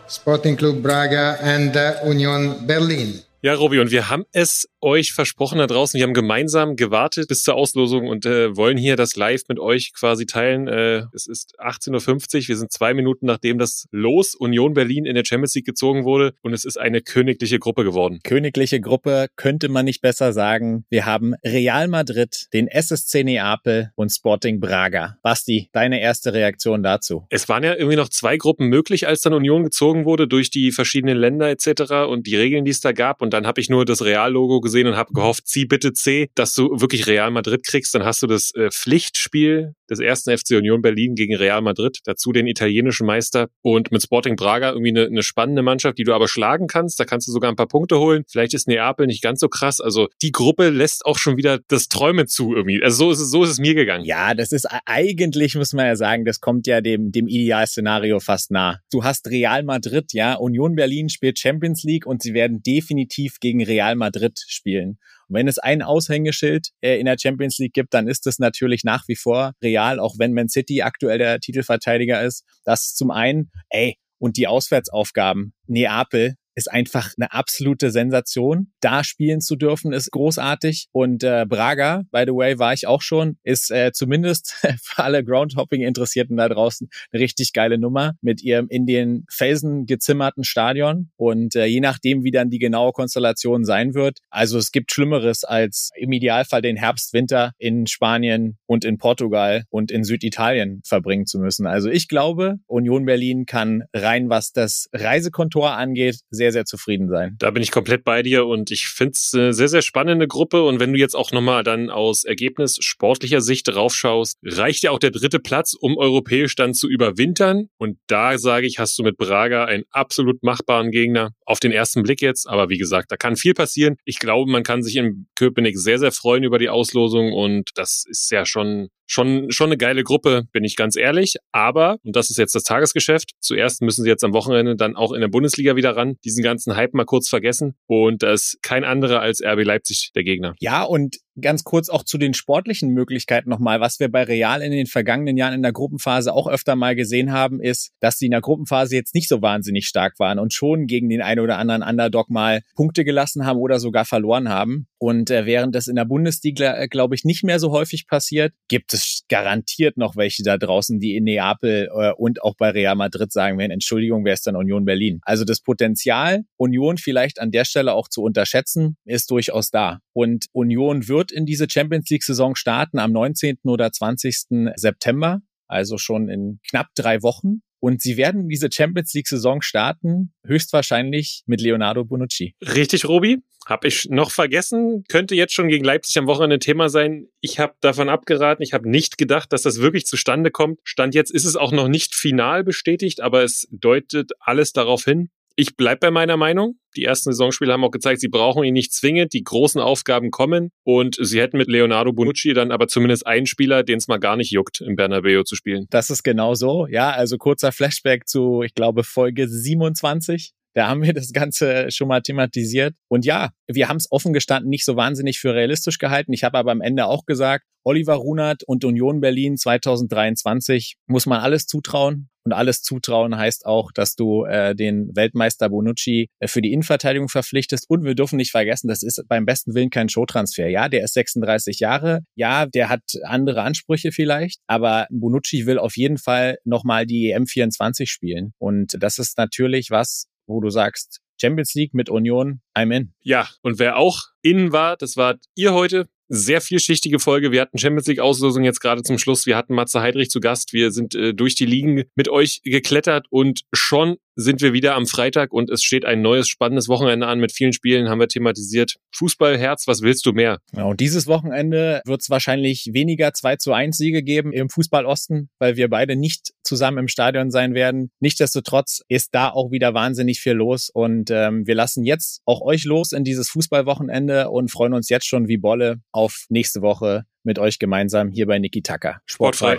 Sporting Club Braga and Union Berlin. Ja, Robi, und wir haben es euch versprochen da draußen. Wir haben gemeinsam gewartet bis zur Auslosung und äh, wollen hier das live mit euch quasi teilen. Äh, es ist 18.50 Uhr. Wir sind zwei Minuten nachdem das Los Union Berlin in der Champions League gezogen wurde und es ist eine königliche Gruppe geworden. Königliche Gruppe könnte man nicht besser sagen. Wir haben Real Madrid, den SSC Neapel und Sporting Braga. Basti, deine erste Reaktion dazu? Es waren ja irgendwie noch zwei Gruppen möglich, als dann Union gezogen wurde durch die verschiedenen Länder etc. und die Regeln, die es da gab. Und dann habe ich nur das Real-Logo gesehen und habe gehofft, zieh bitte C, dass du wirklich Real Madrid kriegst. Dann hast du das äh, Pflichtspiel des ersten FC Union Berlin gegen Real Madrid, dazu den italienischen Meister und mit Sporting Braga irgendwie eine, eine spannende Mannschaft, die du aber schlagen kannst. Da kannst du sogar ein paar Punkte holen. Vielleicht ist Neapel nicht ganz so krass. Also die Gruppe lässt auch schon wieder das Träumen zu irgendwie. Also so ist es, so ist es mir gegangen. Ja, das ist eigentlich, muss man ja sagen, das kommt ja dem, dem Idealszenario fast nah. Du hast Real Madrid, ja, Union Berlin spielt Champions League und sie werden definitiv definitiv gegen Real Madrid spielen. Und wenn es ein Aushängeschild äh, in der Champions League gibt, dann ist es natürlich nach wie vor Real, auch wenn Man City aktuell der Titelverteidiger ist. Das zum einen, ey, und die Auswärtsaufgaben. Neapel, ist einfach eine absolute Sensation. Da spielen zu dürfen ist großartig. Und äh, Braga, by the way, war ich auch schon, ist äh, zumindest für alle Groundhopping-Interessierten da draußen eine richtig geile Nummer mit ihrem in den Felsen gezimmerten Stadion. Und äh, je nachdem, wie dann die genaue Konstellation sein wird. Also es gibt Schlimmeres als im Idealfall den Herbst, Winter in Spanien und in Portugal und in Süditalien verbringen zu müssen. Also ich glaube, Union Berlin kann rein, was das Reisekontor angeht, sehr sehr, sehr zufrieden sein. Da bin ich komplett bei dir und ich finde es eine sehr, sehr spannende Gruppe. Und wenn du jetzt auch nochmal dann aus Ergebnis sportlicher Sicht draufschaust, reicht ja auch der dritte Platz, um europäisch dann zu überwintern. Und da sage ich, hast du mit Braga einen absolut machbaren Gegner. Auf den ersten Blick jetzt. Aber wie gesagt, da kann viel passieren. Ich glaube, man kann sich in Köpenick sehr, sehr freuen über die Auslosung. Und das ist ja schon schon, schon eine geile Gruppe, bin ich ganz ehrlich. Aber, und das ist jetzt das Tagesgeschäft, zuerst müssen sie jetzt am Wochenende dann auch in der Bundesliga wieder ran, diesen ganzen Hype mal kurz vergessen. Und da ist kein anderer als RB Leipzig der Gegner. Ja, und ganz kurz auch zu den sportlichen Möglichkeiten nochmal. Was wir bei Real in den vergangenen Jahren in der Gruppenphase auch öfter mal gesehen haben, ist, dass sie in der Gruppenphase jetzt nicht so wahnsinnig stark waren und schon gegen den einen oder anderen Underdog mal Punkte gelassen haben oder sogar verloren haben. Und äh, während das in der Bundesliga, äh, glaube ich, nicht mehr so häufig passiert, gibt es garantiert noch welche da draußen, die in Neapel äh, und auch bei Real Madrid sagen werden, Entschuldigung, wer ist dann Union Berlin? Also das Potenzial, Union vielleicht an der Stelle auch zu unterschätzen, ist durchaus da. Und Union wird in diese Champions League-Saison starten am 19. oder 20. September, also schon in knapp drei Wochen. Und sie werden diese Champions League-Saison starten, höchstwahrscheinlich mit Leonardo Bonucci. Richtig, Robi. Hab ich noch vergessen, könnte jetzt schon gegen Leipzig am Wochenende Thema sein. Ich habe davon abgeraten. Ich habe nicht gedacht, dass das wirklich zustande kommt. Stand jetzt ist es auch noch nicht final bestätigt, aber es deutet alles darauf hin. Ich bleib bei meiner Meinung. Die ersten Saisonspiele haben auch gezeigt, sie brauchen ihn nicht zwingend. Die großen Aufgaben kommen und sie hätten mit Leonardo Bonucci dann aber zumindest einen Spieler, den es mal gar nicht juckt, im Bernabeu zu spielen. Das ist genau so. Ja, also kurzer Flashback zu, ich glaube, Folge 27 da haben wir das Ganze schon mal thematisiert. Und ja, wir haben es offen gestanden nicht so wahnsinnig für realistisch gehalten. Ich habe aber am Ende auch gesagt, Oliver Runert und Union Berlin 2023 muss man alles zutrauen. Und alles zutrauen heißt auch, dass du äh, den Weltmeister Bonucci äh, für die Innenverteidigung verpflichtest. Und wir dürfen nicht vergessen, das ist beim besten Willen kein Showtransfer. Ja, der ist 36 Jahre. Ja, der hat andere Ansprüche vielleicht. Aber Bonucci will auf jeden Fall nochmal die EM 24 spielen. Und das ist natürlich was, wo du sagst, Champions League mit Union, I'm in. Ja, und wer auch in war, das war ihr heute. Sehr vielschichtige Folge. Wir hatten Champions League Auslosung jetzt gerade zum Schluss. Wir hatten Matze Heidrich zu Gast. Wir sind äh, durch die Ligen mit euch geklettert und schon sind wir wieder am Freitag und es steht ein neues spannendes Wochenende an mit vielen Spielen, haben wir thematisiert. Fußballherz, was willst du mehr? Ja, und dieses Wochenende wird es wahrscheinlich weniger 2 zu 1 Siege geben im Fußball Osten, weil wir beide nicht zusammen im Stadion sein werden. Nichtsdestotrotz ist da auch wieder wahnsinnig viel los und ähm, wir lassen jetzt auch euch los in dieses Fußballwochenende und freuen uns jetzt schon wie Bolle auf nächste Woche mit euch gemeinsam hier bei Niki Tacker. Sportfrei.